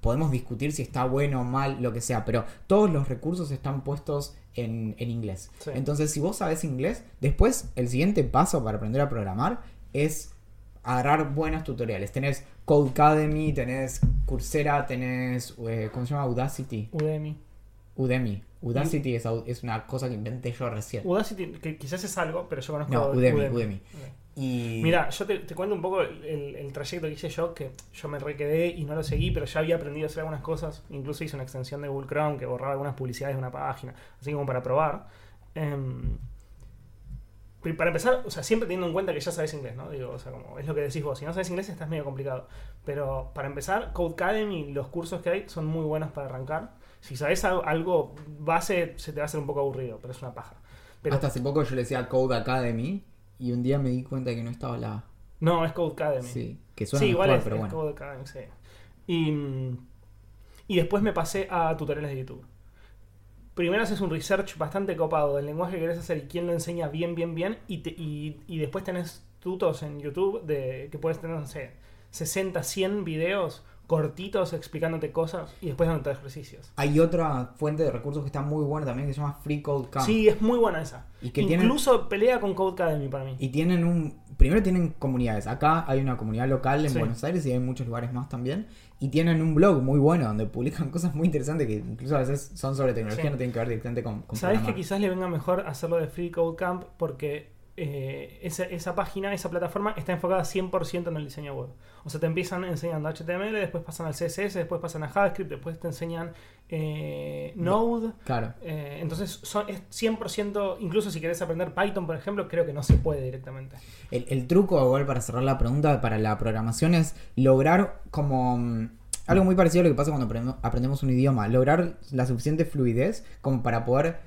podemos discutir si está bueno o mal, lo que sea, pero todos los recursos están puestos en, en inglés. Sí. Entonces, si vos sabés inglés, después el siguiente paso para aprender a programar es agarrar buenos tutoriales. Tenés Codecademy, tenés Coursera, tenés, eh, ¿cómo se llama? Udacity. Udemy. Udemy. Udacity es, una cosa que inventé yo recién. Udacity, que quizás es algo, pero yo conozco No, Udemy, Udemy. Y... Mira, yo te, te cuento un poco el, trayecto que hice yo, que yo me requedé y no lo seguí, pero ya había aprendido a hacer algunas cosas. Incluso hice una extensión de Google Chrome que borraba algunas publicidades de una página, así como para probar. Pri- para empezar, o sea, siempre teniendo en cuenta que ya sabes inglés, ¿no? Digo, o sea, como es lo que decís vos, si no sabes inglés estás medio complicado. Pero para empezar, Codecademy, los cursos que hay son muy buenos para arrancar. Si sabes algo, base, se te va a hacer un poco aburrido, pero es una paja. Pero, Hasta hace poco yo le decía Code Academy y un día me di cuenta que no estaba la no, es Codecademy. Sí, que suena Sí, mejor, igual es, pero es bueno. Code Academy, sí. Y, mm, y después me pasé a tutoriales de YouTube. Primero haces un research bastante copado del lenguaje que querés hacer y quién lo enseña bien, bien, bien. Y, te- y, y después tenés tutos en YouTube de que puedes tener, no sé, 60, 100 videos cortitos explicándote cosas y después dándote ejercicios. Hay otra fuente de recursos que está muy buena también que se llama Free Code Camp. Sí, es muy buena esa. Y que tienen- Incluso pelea con Code Academy para mí. Y tienen un. Primero tienen comunidades. Acá hay una comunidad local en Sí. Buenos Aires y hay muchos lugares más también. Y tienen un blog muy bueno donde publican cosas muy interesantes que incluso a veces son sobre tecnología, Sí. no tienen que ver directamente con, con Sabes que quizás le venga mejor hacerlo de Free Code Camp porque eh, esa, esa página, esa plataforma está enfocada 100% en el diseño web. O sea, te empiezan enseñando HTML, después pasan al CSS, después pasan a JavaScript, después te enseñan eh, Node. Claro. Eh, entonces son, es 100%, incluso si querés aprender Python, por ejemplo, creo que no se puede directamente. El, el truco, igual para cerrar la pregunta, para la programación es lograr como mm, algo muy parecido a lo que pasa cuando aprendemos, aprendemos un idioma, lograr la suficiente fluidez como para poder,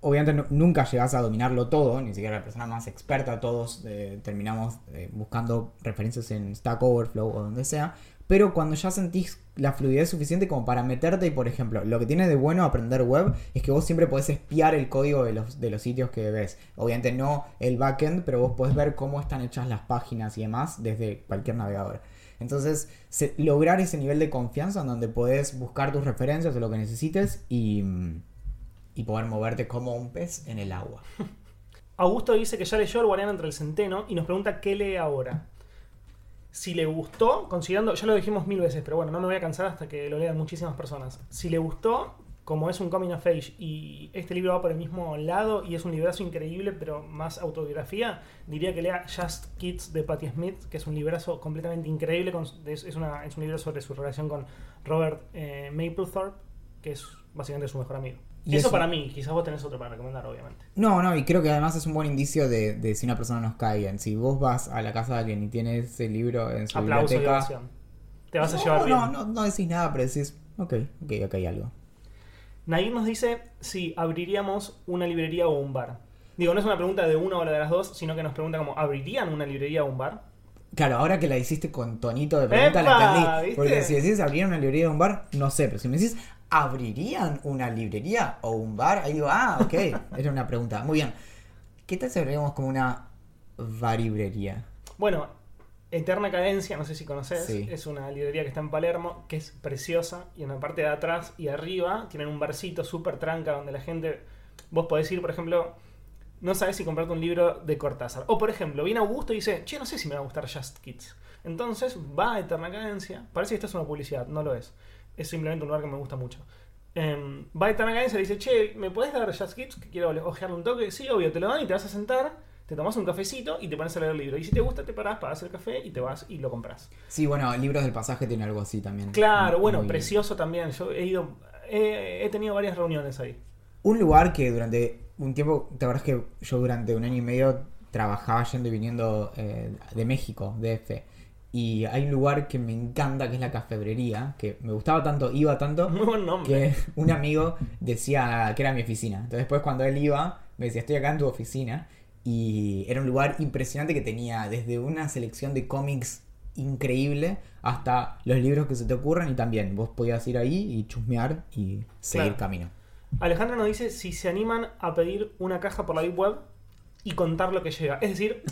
obviamente nu- nunca llegas a dominarlo todo, ni siquiera la persona más experta, todos eh, terminamos eh, buscando referencias en Stack Overflow o donde sea, pero cuando ya sentís la fluidez suficiente como para meterte y, por ejemplo, lo que tiene de bueno aprender web es que vos siempre podés espiar el código de los, de los sitios que ves. Obviamente no el backend, pero vos podés ver cómo están hechas las páginas y demás desde cualquier navegador. Entonces, lograr ese nivel de confianza en donde podés buscar tus referencias o lo que necesites y, mm, y poder moverte como un pez en el agua. Augusto dice que ya leyó El Guardián entre el Centeno y nos pregunta qué lee ahora. Si le gustó, considerando, ya lo dijimos mil veces, pero bueno, no me voy a cansar hasta que lo lean muchísimas personas. Si le gustó, como es un coming of age y este libro va por el mismo lado y es un librazo increíble, pero más autobiografía, diría que lea Just Kids de Patti Smith, que es un librazo completamente increíble. es un libro sobre su relación con Robert eh, Mapplethorpe, que es básicamente su mejor amigo. Y eso eso- para mí, quizás vos tenés otro para recomendar, obviamente. No, no, y creo que además es un buen indicio de, de si una persona nos cae bien. Si vos vas a la casa de alguien y tiene ese libro en su Aplauso y biblioteca... ovación. Te vas a no, llevar bien. no, no, no decís nada, pero decís, ok, ok, acá hay algo. Nair nos dice si abriríamos una librería o un bar. Digo, no es una pregunta de una o la de las dos, sino que nos pregunta como, ¿abrirían una librería o un bar? Claro, ahora que la hiciste con tonito de pregunta la entendí. ¿Viste? Porque si decís abrirían una librería o un bar, no sé. Pero si me decís abrirían una librería o un bar, ahí digo, ah, ok. Era una pregunta. Muy bien. ¿Qué tal si abrimos como una varibrería? Bueno, Eterna Cadencia, no sé si conoces, Sí. es una librería que está en Palermo, que es preciosa, y en la parte de atrás y arriba tienen un barcito súper tranca donde la gente, vos podés ir, por ejemplo, no sabes si comprarte un libro de Cortázar. O, por ejemplo, viene Augusto y dice, che, no sé si me va a gustar Just Kids. Entonces va a Eterna Cadencia, parece que esto es una publicidad, no lo es. Es simplemente un lugar que me gusta mucho. Em, va a Eterna Cadencia y dice, che, ¿me puedes dar Just Kids? Que quiero ojearle un toque. Sí, obvio, te lo dan y te vas a sentar, te tomas un cafecito y te pones a leer el libro. Y si te gusta, te parás, pagas el café y te vas y lo compras. Sí, bueno, libros del pasaje tiene algo así también. Claro, bueno, Muy- precioso también. Yo he ido, he, he tenido varias reuniones ahí. Un lugar que durante un tiempo, te acuerdas que yo durante un año y medio trabajaba yendo y viniendo eh, de México, DF. Y hay un lugar que me encanta, que es la cafebrería, que me gustaba tanto, iba tanto, Muy buen nombre. que un amigo decía que era mi oficina. Entonces después cuando él iba, me decía, estoy acá en tu oficina. Y era un lugar impresionante que tenía desde una selección de cómics increíble hasta los libros que se te ocurran y también vos podías ir ahí y chusmear y seguir Claro. camino. Alejandra nos dice si se animan a pedir una caja por la Deep Web y contar lo que llega. Es decir,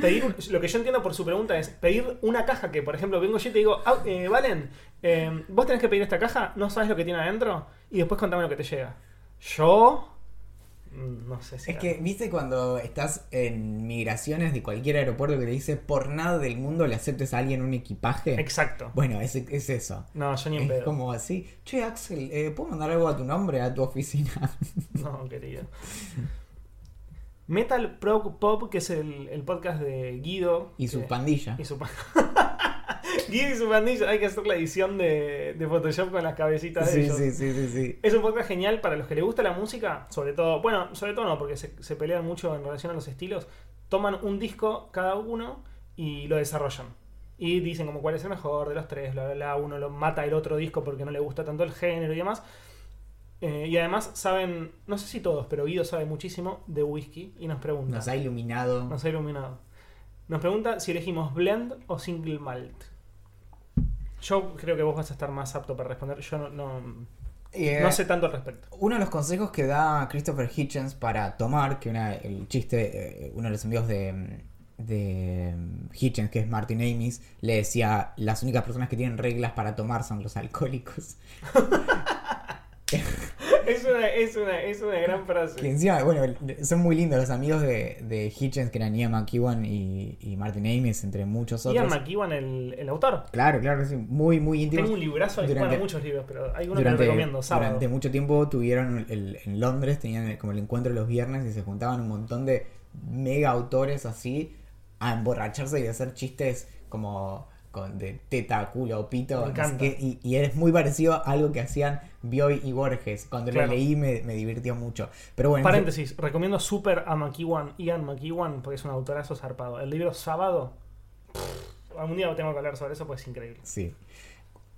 pedir, lo que yo entiendo por su pregunta es pedir una caja que, por ejemplo, vengo yo y te digo, "Ah, eh, Valen, eh, vos tenés que pedir esta caja, no sabes lo que tiene adentro y después contame lo que te llega. Yo... No sé si... Es que, ¿viste cuando estás en migraciones de cualquier aeropuerto que te dice por nada del mundo le aceptes a alguien un equipaje? Exacto. Bueno, es, es eso. No, yo ni en Es pedo. como así. Che, Axel, eh, ¿puedo mandar algo a tu nombre, a tu oficina? No, querido. Metal Pro Pop, que es el, el podcast de Guido. Y su pandilla. Y su pa- Guido y su pandilla. Hay que hacer la edición de, de Photoshop con las cabecitas de ellos. sí, sí, sí, sí. Es un podcast genial para los que les gusta la música, sobre todo, bueno, sobre todo no, porque se, se pelean mucho en relación a los estilos. Toman un disco cada uno y lo desarrollan. Y dicen como cuál es el mejor de los tres, bla, bla, bla. Uno lo mata el otro disco porque no le gusta tanto el género y demás. Eh, y además saben, no sé si todos, pero Guido sabe muchísimo de whisky y nos pregunta. Nos ha iluminado. Nos ha iluminado. Nos pregunta si elegimos blend o single malt. Yo creo que vos vas a estar más apto para responder. Yo no, no, Eh, no sé tanto al respecto. Uno de los consejos que da Christopher Hitchens para tomar, que una, el chiste, eh, uno de los amigos de, de Hitchens, que es Martin Amis, le decía, las únicas personas que tienen reglas para tomar son los alcohólicos. Es una, es una, es una gran Que frase. encima, bueno, son muy lindos los amigos de, de Hitchens, que eran Ian McEwan y, y Martin Amis, entre muchos otros. Ian McEwan, el, el autor. Claro, claro, sí, muy, muy íntimos. Tengo un librazo, Durante- bueno, muchos libros, pero hay uno que lo recomiendo, sábado. durante mucho tiempo tuvieron el- en Londres, tenían el- como el encuentro los viernes y se juntaban un montón de mega autores así a emborracharse y a hacer chistes como con de teta, culo, pito, Me encanta. y, y es muy parecido a algo que hacían Bioy y Borges. Cuando Claro. lo leí me, me divirtió mucho. Pero bueno, Paréntesis, recomiendo súper a McEwan, Ian McEwan, porque es un autorazo zarpado. El libro Sábado, pff, algún día tengo que hablar sobre eso, pues es increíble. Sí.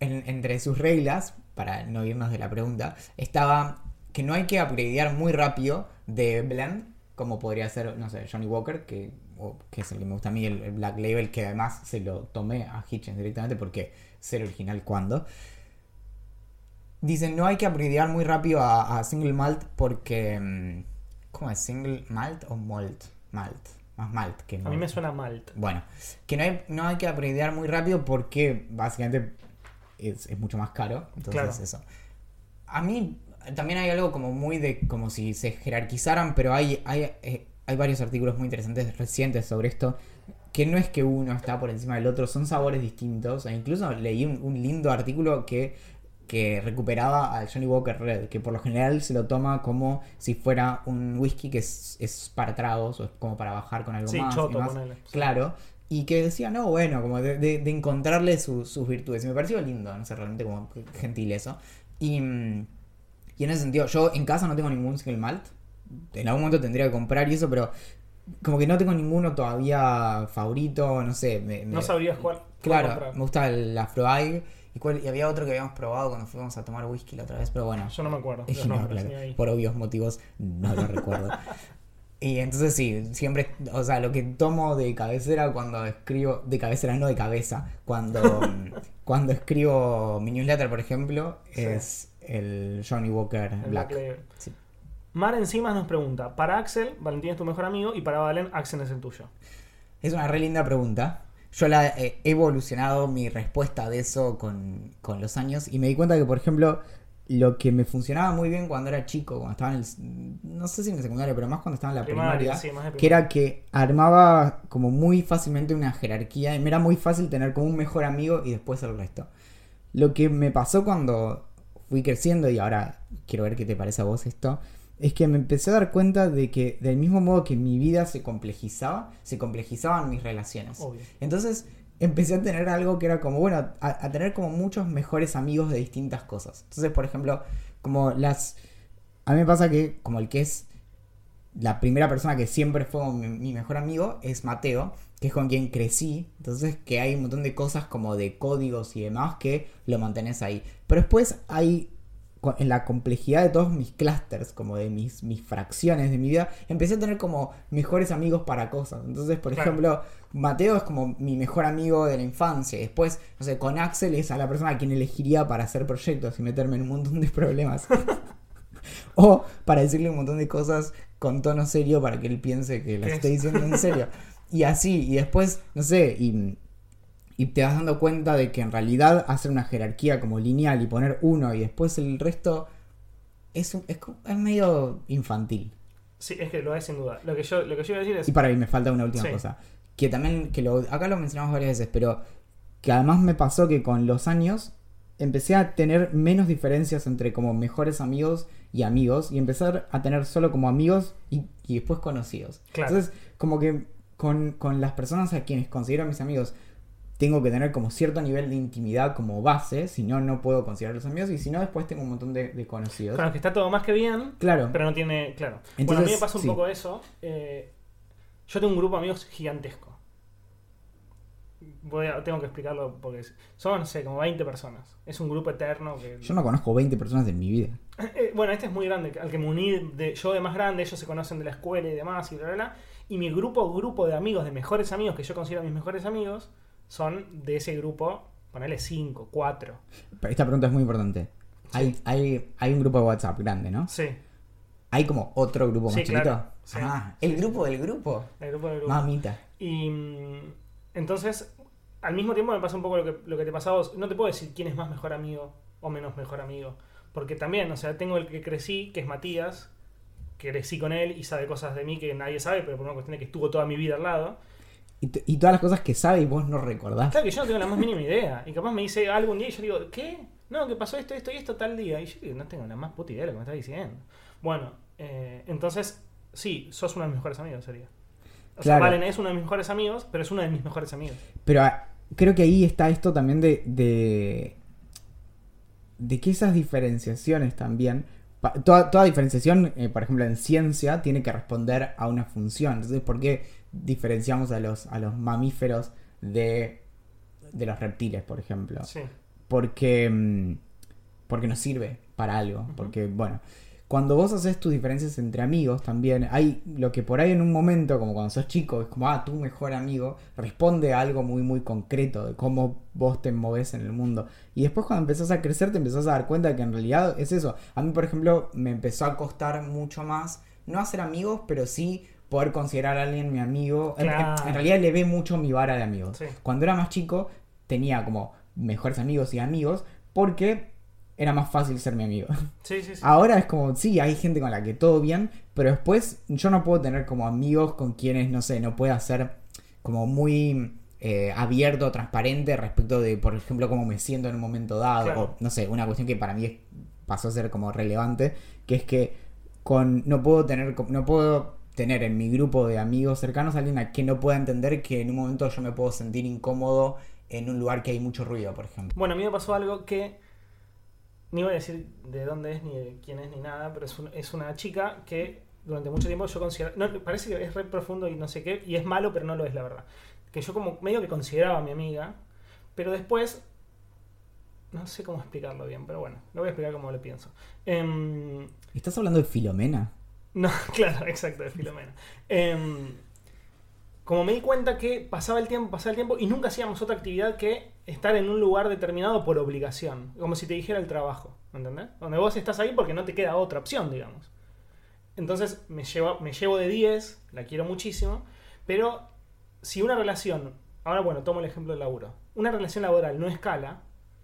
En- entre sus reglas, para no irnos de la pregunta, estaba que no hay que upgradear muy rápido de blend, como podría ser, no sé, Johnny Walker, que, o- que es el que me gusta a mí, el, el Black Label, que además se lo tomé a Hitchens directamente porque ser original cuando. Dicen, no hay que upgradear muy rápido a, a single malt porque... mm, ¿Cómo es? ¿Single malt o malt? Malt. Más malt que A mí malt. me suena malt. Bueno, que no hay, no hay que upgradear muy rápido porque básicamente es, es mucho más caro. Entonces Claro. eso. A mí también hay algo como muy de como si se jerarquizaran, pero hay, hay, eh, hay varios artículos muy interesantes recientes sobre esto. Que no es que uno está por encima del otro, son sabores distintos. E incluso leí un, un lindo artículo que, que recuperaba al Johnny Walker Red, que por lo general se lo toma como si fuera un whisky que es, es para tragos o es como para bajar con algo Sí, más. y choto, demás. ponele. Sí. Claro. Y que decía, no, bueno, como de, de- de encontrarle su- sus virtudes. Y me pareció lindo, no sé, realmente como gentil eso. Y, mm, y en ese sentido, yo en casa no tengo ningún single malt. En algún momento tendría que comprar y eso, pero como que no tengo ninguno todavía favorito, no sé. me- me- No sabrías cuál. Claro, comprar. me gusta el Afroaig. Y, cuál- y había otro que habíamos probado cuando fuimos a tomar whisky la otra vez, pero bueno. Yo no me acuerdo. Los no, claro, por obvios motivos no lo recuerdo. Y entonces sí, siempre, o sea, lo que tomo de cabecera cuando escribo, de cabecera no de cabeza, cuando, cuando escribo mi newsletter, por ejemplo, Sí. es el Johnny Walker El Black. Black. Sí. Mar encima nos pregunta, para Axel, Valentín es tu mejor amigo y para Valen, Axel es el tuyo. Es una re linda pregunta. Yo la he evolucionado mi respuesta de eso con, con los años y me di cuenta que, por ejemplo, lo que me funcionaba muy bien cuando era chico, cuando estaba en el... No sé si en el secundario, pero más cuando estaba en la Primaria, primaria, sí, más de que era que armaba como muy fácilmente una jerarquía y me era muy fácil tener como un mejor amigo y después el resto. Lo que me pasó cuando fui creciendo y ahora quiero ver qué te parece a vos esto, es que me empecé a dar cuenta de que del mismo modo que mi vida se complejizaba, se complejizaban mis relaciones. Obvio. Entonces empecé a tener algo que era como, bueno, a, a tener como muchos mejores amigos de distintas cosas. Entonces, por ejemplo, como las... A mí me pasa que como el que es la primera persona que siempre fue mi, mi mejor amigo es Mateo, que es con quien crecí. Entonces, que hay un montón de cosas como de códigos y demás que lo mantenés ahí. Pero después hay en la complejidad de todos mis clusters, como de mis, mis fracciones de mi vida, empecé a tener como mejores amigos para cosas. Entonces, por Claro. ejemplo, Mateo es como mi mejor amigo de la infancia. Después, no sé, con Axel es a la persona a quien elegiría para hacer proyectos y meterme en un montón de problemas. o para decirle un montón de cosas con tono serio para que él piense que ¿Qué? estoy diciendo en serio. Y así, y después, no sé, y, y te vas dando cuenta de que en realidad hacer una jerarquía como lineal y poner uno y después el resto es, un- es, es medio infantil. Sí, es que lo es sin duda. Lo que yo, lo que yo iba a decir es... Y para mí me falta una última Sí. cosa. Que también, que lo, acá lo mencionamos varias veces, pero que además me pasó que con los años empecé a tener menos diferencias entre como mejores amigos y amigos y empezar a tener solo como amigos y, y después conocidos. Claro. Entonces, como que con, con las personas a quienes considero mis amigos tengo que tener como cierto nivel de intimidad como base, si no, no puedo considerarlos amigos y si no, después tengo un montón de, de conocidos. Claro, que está todo más que bien, Claro. pero no tiene... Claro. bueno, a Entonces, mí me pasa un sí. poco eso. eh, yo tengo un grupo de amigos gigantesco. Voy a- tengo que explicarlo porque son, no sé, como 20 personas. Es un grupo eterno que... Yo no conozco 20 personas en mi vida. Eh, bueno, este es muy grande, al que me uní de, yo de más grande, ellos se conocen de la escuela y demás, y bla, bla, bla. Y mi grupo, grupo de amigos, de mejores amigos, que yo considero mis mejores amigos, son de ese grupo, ponele 5, 4. Pero esta pregunta es muy importante. Hay, hay, hay un grupo de WhatsApp grande, ¿no? Sí, ¿Hay como otro grupo más Sí, chiquito? claro. Sí. Ah, el grupo del grupo. el grupo del grupo. Mamita. Y mm, entonces, al mismo tiempo me pasa un poco lo que, lo que te pasa a vos. No te puedo decir quién es más mejor amigo o menos mejor amigo. Porque también, o sea, tengo el que crecí, que es Matías, que crecí con él y sabe cosas de mí que nadie sabe, pero por una cuestión de que estuvo toda mi vida al lado. Y, todas las cosas que sabe y vos no recordás. Claro que yo no tengo la más mínima idea. Y capaz me dice algo un día y yo digo, ¿qué? No, que pasó esto, esto y esto tal día. Y yo digo, no tengo la más puta idea de lo que me estás diciendo. Bueno, eh, entonces, sí, sos uno de mis mejores amigos, sería. O sea. Valen es uno de mis mejores amigos, pero es uno de mis mejores amigos. Pero ah, creo que ahí está esto también de. de, de que esas diferenciaciones también. Toda, toda diferenciación, eh, por ejemplo, en ciencia, tiene que responder a una función. Entonces, ¿por qué diferenciamos a los, a los mamíferos de, de los reptiles, por ejemplo? Sí. porque mm, porque nos sirve para algo porque bueno cuando vos haces tus diferencias entre amigos también hay lo que por ahí en un momento como cuando sos chico es como ah tu mejor amigo responde a algo muy muy concreto de cómo vos te movés en el mundo y después cuando empezás a crecer te empezás a dar cuenta de que en realidad es eso a mí por ejemplo me empezó a costar mucho más no hacer amigos pero sí poder considerar a alguien mi amigo En- en- Claro. en realidad le ve mucho mi vara de amigos Sí. cuando era más chico tenía como mejores amigos y amigos porque era más fácil ser mi amigo. Sí, sí, sí. Ahora es como, sí, hay gente con la que todo bien, pero después yo no puedo tener como amigos con quienes, no sé, no pueda ser como muy eh, abierto, transparente respecto de, por ejemplo, cómo me siento en un momento dado, Claro. o no sé, una cuestión que para mí es- pasó a ser como relevante, que es que con no puedo tener no puedo tener en mi grupo de amigos cercanos a alguien a quien no pueda entender que en un momento yo me puedo sentir incómodo en un lugar que hay mucho ruido, por ejemplo. Bueno, a mí me pasó algo que ni voy a decir de dónde es, ni de quién es, ni nada, pero es, un- es una chica que durante mucho tiempo yo considero... No, parece que es re profundo y no sé qué, y es malo, pero no lo es, la verdad. Que yo como medio que consideraba a mi amiga, pero después... No sé cómo explicarlo bien, pero bueno, lo voy a explicar como lo pienso. Em, ¿Estás hablando de Filomena? No, claro, exacto, de Filomena. Em, como me di cuenta que pasaba el tiempo, pasaba el tiempo y nunca hacíamos otra actividad que estar en un lugar determinado por obligación. Como si te dijera el trabajo, ¿entendés? Donde vos estás ahí porque no te queda otra opción, digamos. Entonces me llevo, me llevo de 10, la quiero muchísimo, pero si una relación, ahora bueno, tomo el ejemplo del laburo, una relación laboral no escala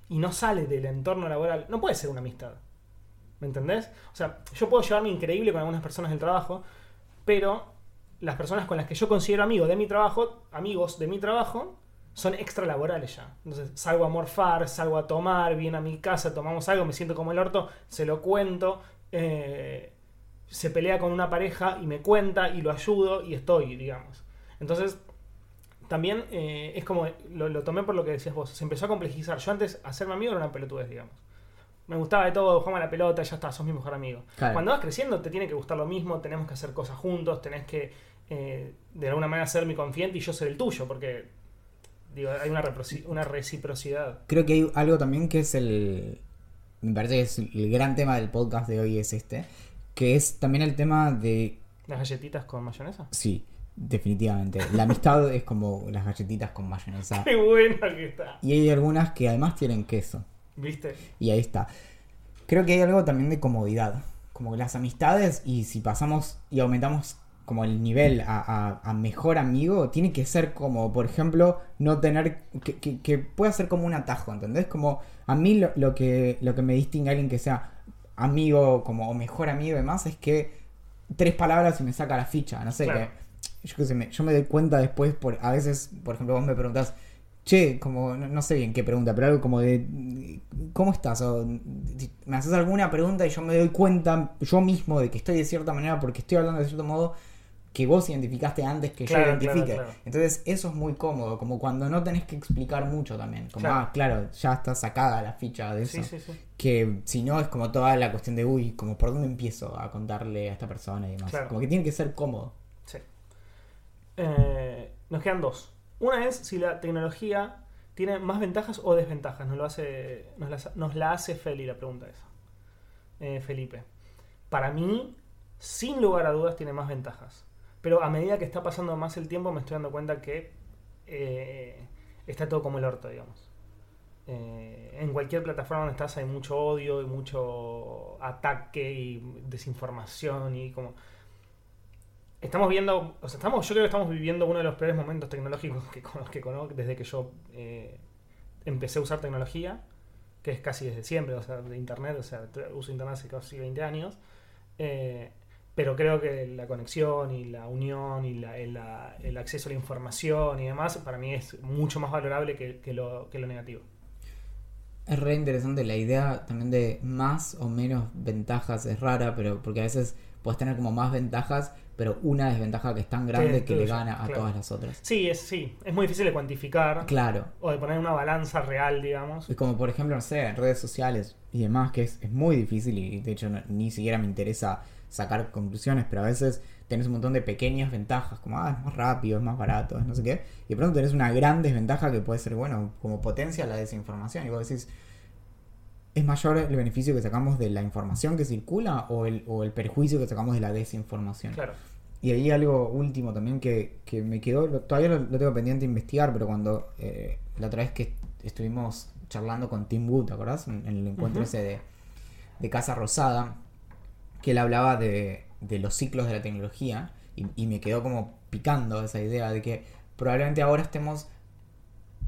y no sale del entorno laboral, no puede ser una amistad. ¿Me entendés? O sea, yo puedo llevarme increíble con algunas personas del trabajo, pero las personas con las que yo considero amigos de mi trabajo, amigos de mi trabajo, son extralaborales ya. Entonces salgo a morfar, salgo a tomar, viene a mi casa, tomamos algo, me siento como el orto, se lo cuento, eh, se pelea con una pareja y me cuenta y lo ayudo y estoy, digamos. Entonces, también eh, es como, lo, lo tomé por lo que decías vos, se empezó a complejizar. Yo antes, hacerme amigo era una pelotudez, digamos me gustaba de todo, jugamos a la pelota, ya está, sos mi mejor amigo. Claro. Cuando vas creciendo te tiene que gustar lo mismo, tenemos que hacer cosas juntos, tenés que eh, de alguna manera ser mi confiante y yo ser el tuyo, porque digo, hay una, una reciprocidad. Creo que hay algo también que es el. Me parece que es el gran tema del podcast de hoy es este. Que es también el tema de. ¿Las galletitas con mayonesa? Sí, definitivamente. La amistad es como las galletitas con mayonesa. Qué buena que está. Y hay algunas que además tienen queso. ¿Viste? Y ahí está. Creo que hay algo también de comodidad. Como que las amistades, y si pasamos y aumentamos como el nivel a, a- a mejor amigo, tiene que ser como, por ejemplo, no tener. que, que, que pueda ser como un atajo, ¿entendés? Como a mí lo, lo que, lo que me distingue a alguien que sea amigo como o mejor amigo y demás es que tres palabras y me saca la ficha. No sé, Claro. que yo, qué sé, me, yo me doy cuenta después, por a veces, por ejemplo, vos me preguntás, che, como, no, no sé bien qué pregunta, pero algo como de, ¿cómo estás? O me haces alguna pregunta y yo me doy cuenta yo mismo de que estoy de cierta manera porque estoy hablando de cierto modo que vos identificaste antes que Claro, yo identifique. claro, claro. Entonces eso es muy cómodo, como cuando no tenés que explicar mucho también. Como, Claro. ah, claro, ya está sacada la ficha de eso. Sí, sí, sí. Que si no es como toda la cuestión de, uy, como por dónde empiezo a contarle a esta persona y demás. Claro. Como que tiene que ser cómodo. Sí. Eh, nos quedan dos. Una es si la tecnología tiene más ventajas o desventajas. Nos, lo hace, nos, la, nos la hace Feli la pregunta esa. Eh, Felipe. Para mí, sin lugar a dudas, tiene más ventajas. Pero a medida que está pasando más el tiempo, me estoy dando cuenta que eh, está todo como el orto, digamos. Eh, en cualquier plataforma donde estás hay mucho odio y mucho ataque y desinformación y como estamos viendo, o sea, estamos, yo creo que estamos viviendo uno de los peores momentos tecnológicos que, conozco desde que yo eh, empecé a usar tecnología, que es casi desde siempre, o sea, de internet, o sea, uso internet hace casi 20 años, eh, pero creo que la conexión y la unión y la- el, la- el acceso a la información y demás, para mí es mucho más valorable que, que lo, que lo negativo. Es re interesante la idea también de más o menos ventajas, es rara, pero porque a veces puedes tener como más ventajas, pero una desventaja que es tan grande que le gana a todas las otras. Sí, es, sí, es muy difícil de cuantificar Claro. o de poner una balanza real, digamos. Es como por ejemplo, no sé, en redes sociales y demás, que es, es muy difícil y de hecho no- ni siquiera me interesa sacar conclusiones, pero a veces tenés un montón de pequeñas ventajas, como, ah, es más rápido, es más barato, es no sé qué, y de pronto tenés una gran desventaja que puede ser, bueno, como potencia la desinformación, y vos decís, ¿es mayor el beneficio que sacamos de la información que circula o el, o el perjuicio que sacamos de la desinformación? Claro. Y ahí algo último también que, que me quedó, todavía lo, lo tengo pendiente de investigar, pero cuando eh, la otra vez que estuvimos charlando con Tim Wood, ¿te acordás? En, en el encuentro ese de, de Casa Rosada, que él hablaba de, de los ciclos de la tecnología y, y me quedó como picando esa idea de que probablemente ahora estemos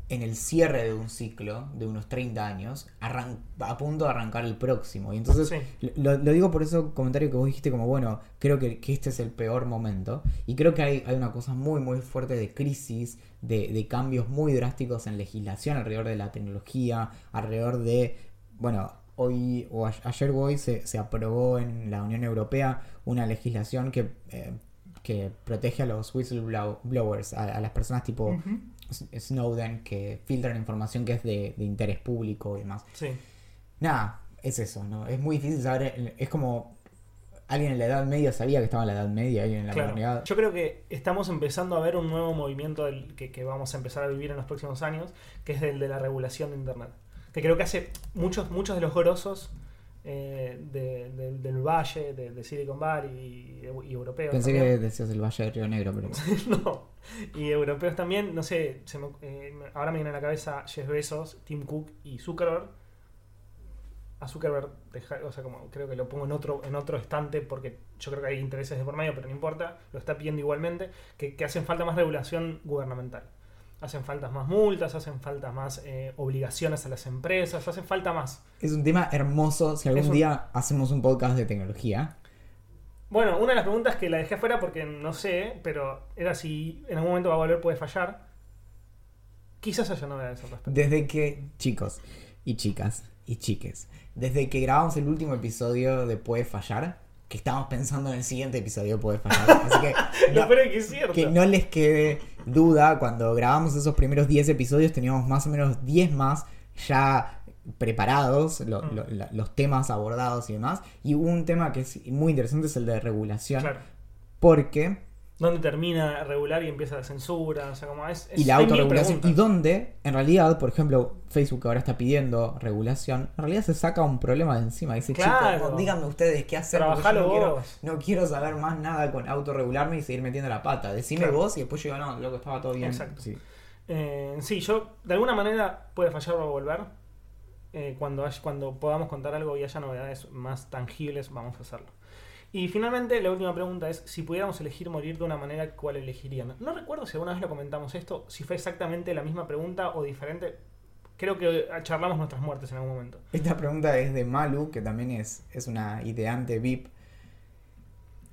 en el cierre de un ciclo de unos 30 años, a punto de arrancar el próximo. Y entonces Sí. lo, lo digo por eso comentario que vos dijiste como, bueno, creo que, que este es el peor momento. Y creo que hay, hay una cosa muy, muy fuerte de crisis, de, de cambios muy drásticos en legislación alrededor de la tecnología, alrededor de, bueno, hoy o a- ayer hoy se, se aprobó en la Unión Europea una legislación que, eh, que protege a los whistleblowers, a, a las personas tipo Snowden, que filtran información que es de, de interés público y demás. Sí. Nada, es eso, ¿no? Es muy difícil saber, es como alguien en la Edad Media sabía que estaba en la Edad Media, alguien en la Claro. modernidad. Yo creo que estamos empezando a ver un nuevo movimiento del- que, que vamos a empezar a vivir en los próximos años, que es el de la regulación de Internet. Que creo que hace muchos, muchos de los grosos eh, de- de- del valle, de, de Silicon Valley y, y europeos. Pensé también. que decías el Valle de Río Negro, pero. no. Y europeos también, no sé, se me- eh, ahora me viene a la cabeza Jeff Bezos, Tim Cook y Zuckerberg. A Zuckerberg, deja- o sea, como creo que lo pongo en otro, en otro estante porque yo creo que hay intereses de por medio, pero no importa, lo está pidiendo igualmente, que, que hacen falta más regulación gubernamental. Hacen falta más multas, hacen falta más eh, obligaciones a las empresas, hacen falta más. Es un tema hermoso. Si algún un- día hacemos un podcast de tecnología, Bueno, una de las preguntas que la dejé afuera porque no sé, pero era si en algún momento va a volver puede fallar. Quizás haya novedades al respecto. desde que, chicos y chicas y chiques, desde que grabamos el último episodio de Puede Fallar, que estamos pensando en el siguiente episodio de Puede Fallar. Así que no, peor es que es cierto. que no les quede duda, cuando grabamos esos primeros 10 episodios teníamos más o menos 10 más ya preparados, lo- Mm. lo- los temas abordados y demás. Y un tema que es muy interesante es el de regulación, Claro. porque ¿Dónde termina regular y empieza la censura? O sea, como es. es- y la autorregulación. Y donde, en realidad, por ejemplo, Facebook ahora está pidiendo regulación, en realidad se saca un problema de encima. Dice, Claro. chicos, díganme ustedes qué hacer. porque yo no quiero, no quiero saber más nada con autorregularme y seguir metiendo la pata. Decime Claro. vos y después yo digo, no, loco, estaba todo bien. Exacto. Sí. Eh, sí, yo de alguna manera puede fallar o volver. Eh, cuando, hay- cuando podamos contar algo y haya novedades más tangibles, vamos a hacerlo. Y finalmente, la última pregunta es: si pudiéramos elegir morir de una manera, ¿cuál elegirían? No recuerdo si alguna vez lo comentamos esto, si fue exactamente la misma pregunta o diferente. Creo que charlamos nuestras muertes en algún momento. Esta pregunta es de Malu, que también es, es una ideante VIP.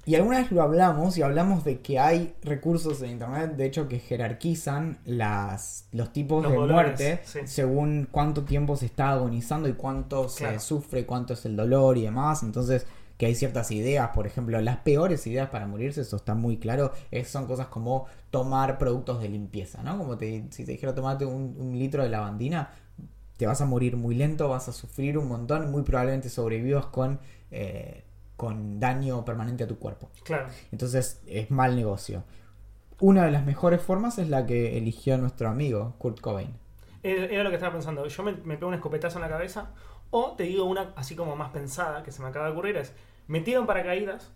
Y alguna vez lo hablamos y hablamos de que hay recursos en internet, de hecho, que jerarquizan las, los tipos Los de dolores, muerte sí. según cuánto tiempo se está agonizando y cuánto se sufre, cuánto es el dolor y demás. Entonces, que hay ciertas ideas, por ejemplo, las peores ideas para morirse, eso está muy claro, es- son cosas como tomar productos de limpieza, ¿no? Como te- si te dijera tomate un, un litro de lavandina, te vas a morir muy lento, vas a sufrir un montón, muy probablemente sobrevivas con, eh, con daño permanente a tu cuerpo. Claro. Entonces es mal negocio. Una de las mejores formas es la que eligió nuestro amigo Kurt Cobain. Era era lo que estaba pensando. Yo me, me pego un escopetazo en la cabeza. O te digo una así como más pensada que se me acaba de ocurrir: es me tiro en paracaídas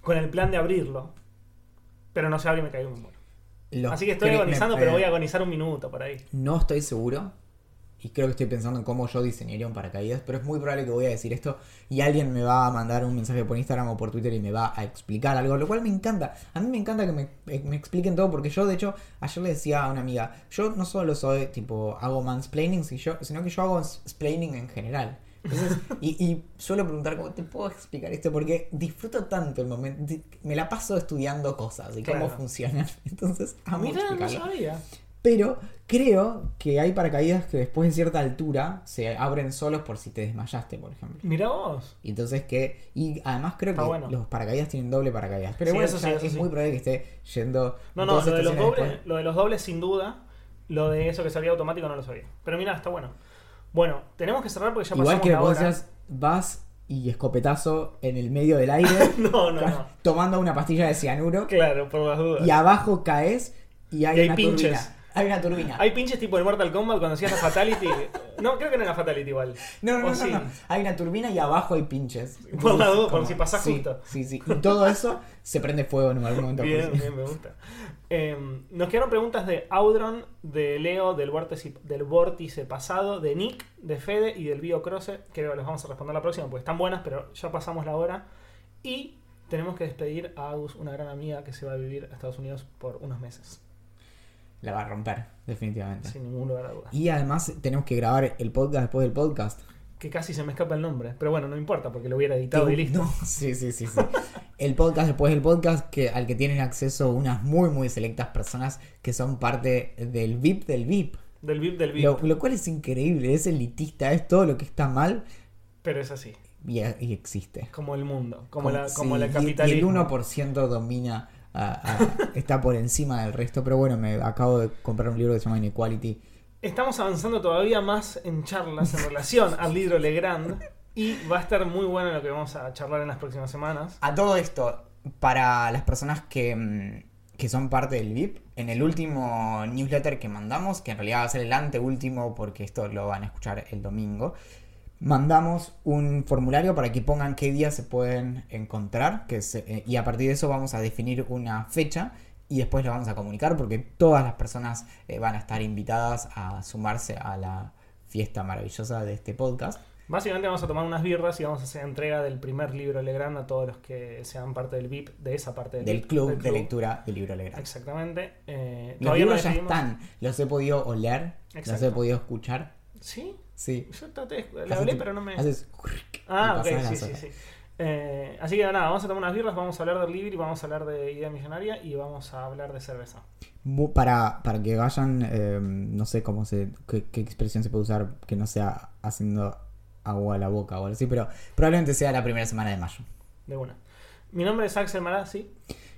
con el plan de abrirlo. Pero no se abre y me caigo me muero. Los Así que estoy agonizando, me- pero voy a agonizar un minuto por ahí. No estoy seguro. Y creo que estoy pensando en cómo yo diseñaría un paracaídas. Pero es muy probable que voy a decir esto. Y alguien me va a mandar un mensaje por Instagram o por Twitter y me va a explicar algo. Lo cual me encanta. A mí me encanta que me, eh, me expliquen todo. Porque yo, de hecho, ayer le decía a una amiga. Yo no solo soy tipo. Hago mansplaining. sino que yo hago splaining en general. Entonces, y, y suelo preguntar cómo te puedo explicar esto porque disfruto tanto el momento, me la paso estudiando cosas y cómo funcionan. Entonces, amo Mira, no explicarlo. sabía. Pero creo que hay paracaídas que después de cierta altura se abren solos por si te desmayaste, por ejemplo. Mira vos. Y entonces que. Y además creo que bueno. los paracaídas tienen doble paracaídas. Pero Sí, bueno, eso ya sí, eso es sí. muy probable que esté yendo. No, no, lo de, los dobles, lo de los dobles sin duda. Lo de eso que salía automático no lo sabía. Pero mira, está bueno. Bueno, tenemos que cerrar porque ya Igual pasamos que la vos hora. vas y escopetazo en el medio del aire, No, no, no. tomando una pastilla de cianuro, Claro, por las dudas. y abajo caes y hay, Y hay una pinches. turbina. Hay una turbina. Hay pinches tipo el Mortal Kombat cuando hacías la Fatality. No, creo que no era Fatality igual. No, no, no, no, sí. no. Hay una turbina y abajo hay pinches. Por la duda, por Como- si pasás sí, justo. Sí, sí. Y todo eso se prende fuego en algún momento. Bien, sí. bien, me gusta. Eh, nos quedaron preguntas de Audron, de Leo, del vórtice, del vórtice pasado, de Nick, de Fede y del Bio Croce, que les vamos a responder la próxima, porque están buenas, pero ya pasamos la hora. Y tenemos que despedir a Agus, una gran amiga que se va a vivir a Estados Unidos por unos meses, La va a romper, definitivamente. sin ningún lugar a dudas. Y además tenemos que grabar el podcast después del podcast. Que casi se me escapa el nombre, pero bueno, no importa, porque lo hubiera editado y listo. No, sí, sí, sí, sí. El podcast después del podcast que, al que tienen acceso unas muy, muy selectas personas que son parte del VIP del VIP. Del VIP del VIP. Lo, lo cual es increíble, es elitista, es todo lo que está mal Pero es así, y, y existe. como el mundo, como, la, sí, como la y- capitalismo. Y el 1% domina, a- a- está por encima del resto. Pero bueno, me acabo de comprar un libro que se llama Inequality. Estamos avanzando todavía más en charlas en relación al libro Legrand y va a estar muy bueno lo que vamos a charlar en las próximas semanas. A todo esto, para las personas que, mm, que son parte del VIP, en el último newsletter que mandamos, que en realidad va a ser el anteúltimo porque esto lo van a escuchar el domingo, mandamos un formulario para que pongan qué días se pueden encontrar que se- eh, y a partir de eso vamos a definir una fecha y después lo vamos a comunicar porque todas las personas eh, van a estar invitadas a sumarse a la fiesta maravillosa de este podcast. Básicamente vamos a tomar unas birras y vamos a hacer entrega del primer libro Legrand a todos los que sean parte del VIP, de esa parte del, Del VIP, club del de lectura del libro Legrand. Exactamente. Eh, Los no libros ya están, los he podido oler, los he podido escuchar. Sí, Sí. yo traté, de- le hablé, pero no me. haces Ah, ok, sí, sí, sí. Eh, así que nada, vamos a tomar unas birras, vamos a hablar del libro y vamos a hablar de idea millonaria y vamos a hablar de cerveza. Para, para que vayan, eh, no sé cómo se, qué, qué expresión se puede usar que no sea haciendo agua a la boca o algo así, pero probablemente sea la primera semana de mayo. De una. Mi nombre es Axel Marazzi.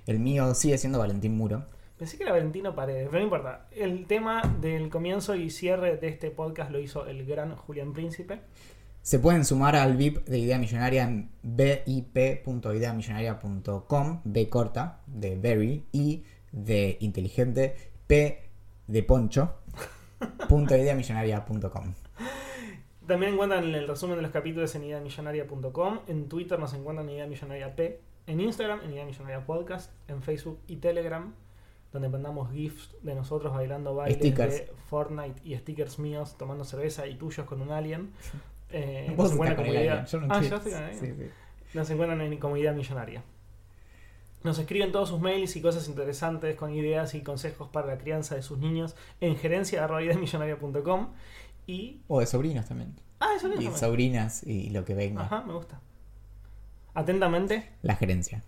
El mío sigue siendo Valentín Muro. Pensé que era Valentino Paredes, pero no importa. El tema del comienzo y cierre de este podcast lo hizo el gran Julián Príncipe. Se pueden sumar al VIP de Idea Millonaria en bip.ideamillonaria.com, B corta, de very, y de inteligente, P de poncho, punto ideamillonaria.com. También encuentran el resumen de los capítulos en ideamillonaria.com. En Twitter nos encuentran en Idea Millonaria P. En Instagram, en Idea Millonaria Podcast. En Facebook y Telegram, donde mandamos GIFs de nosotros bailando bailes Stickers. de Fortnite y stickers míos tomando cerveza y tuyos con un alien. Eh, encuentran como idea. alien, yo no ah, estoy- con sí, sí. Nos encuentran en Comunidad Millonaria. Nos escriben todos sus mails y cosas interesantes con ideas y consejos para la crianza de sus niños en gerencia.ideamillonaria.com y... O de sobrinos también. Ah, eso Y también. sobrinas y lo que venga. Ajá, me gusta. Atentamente. La gerencia.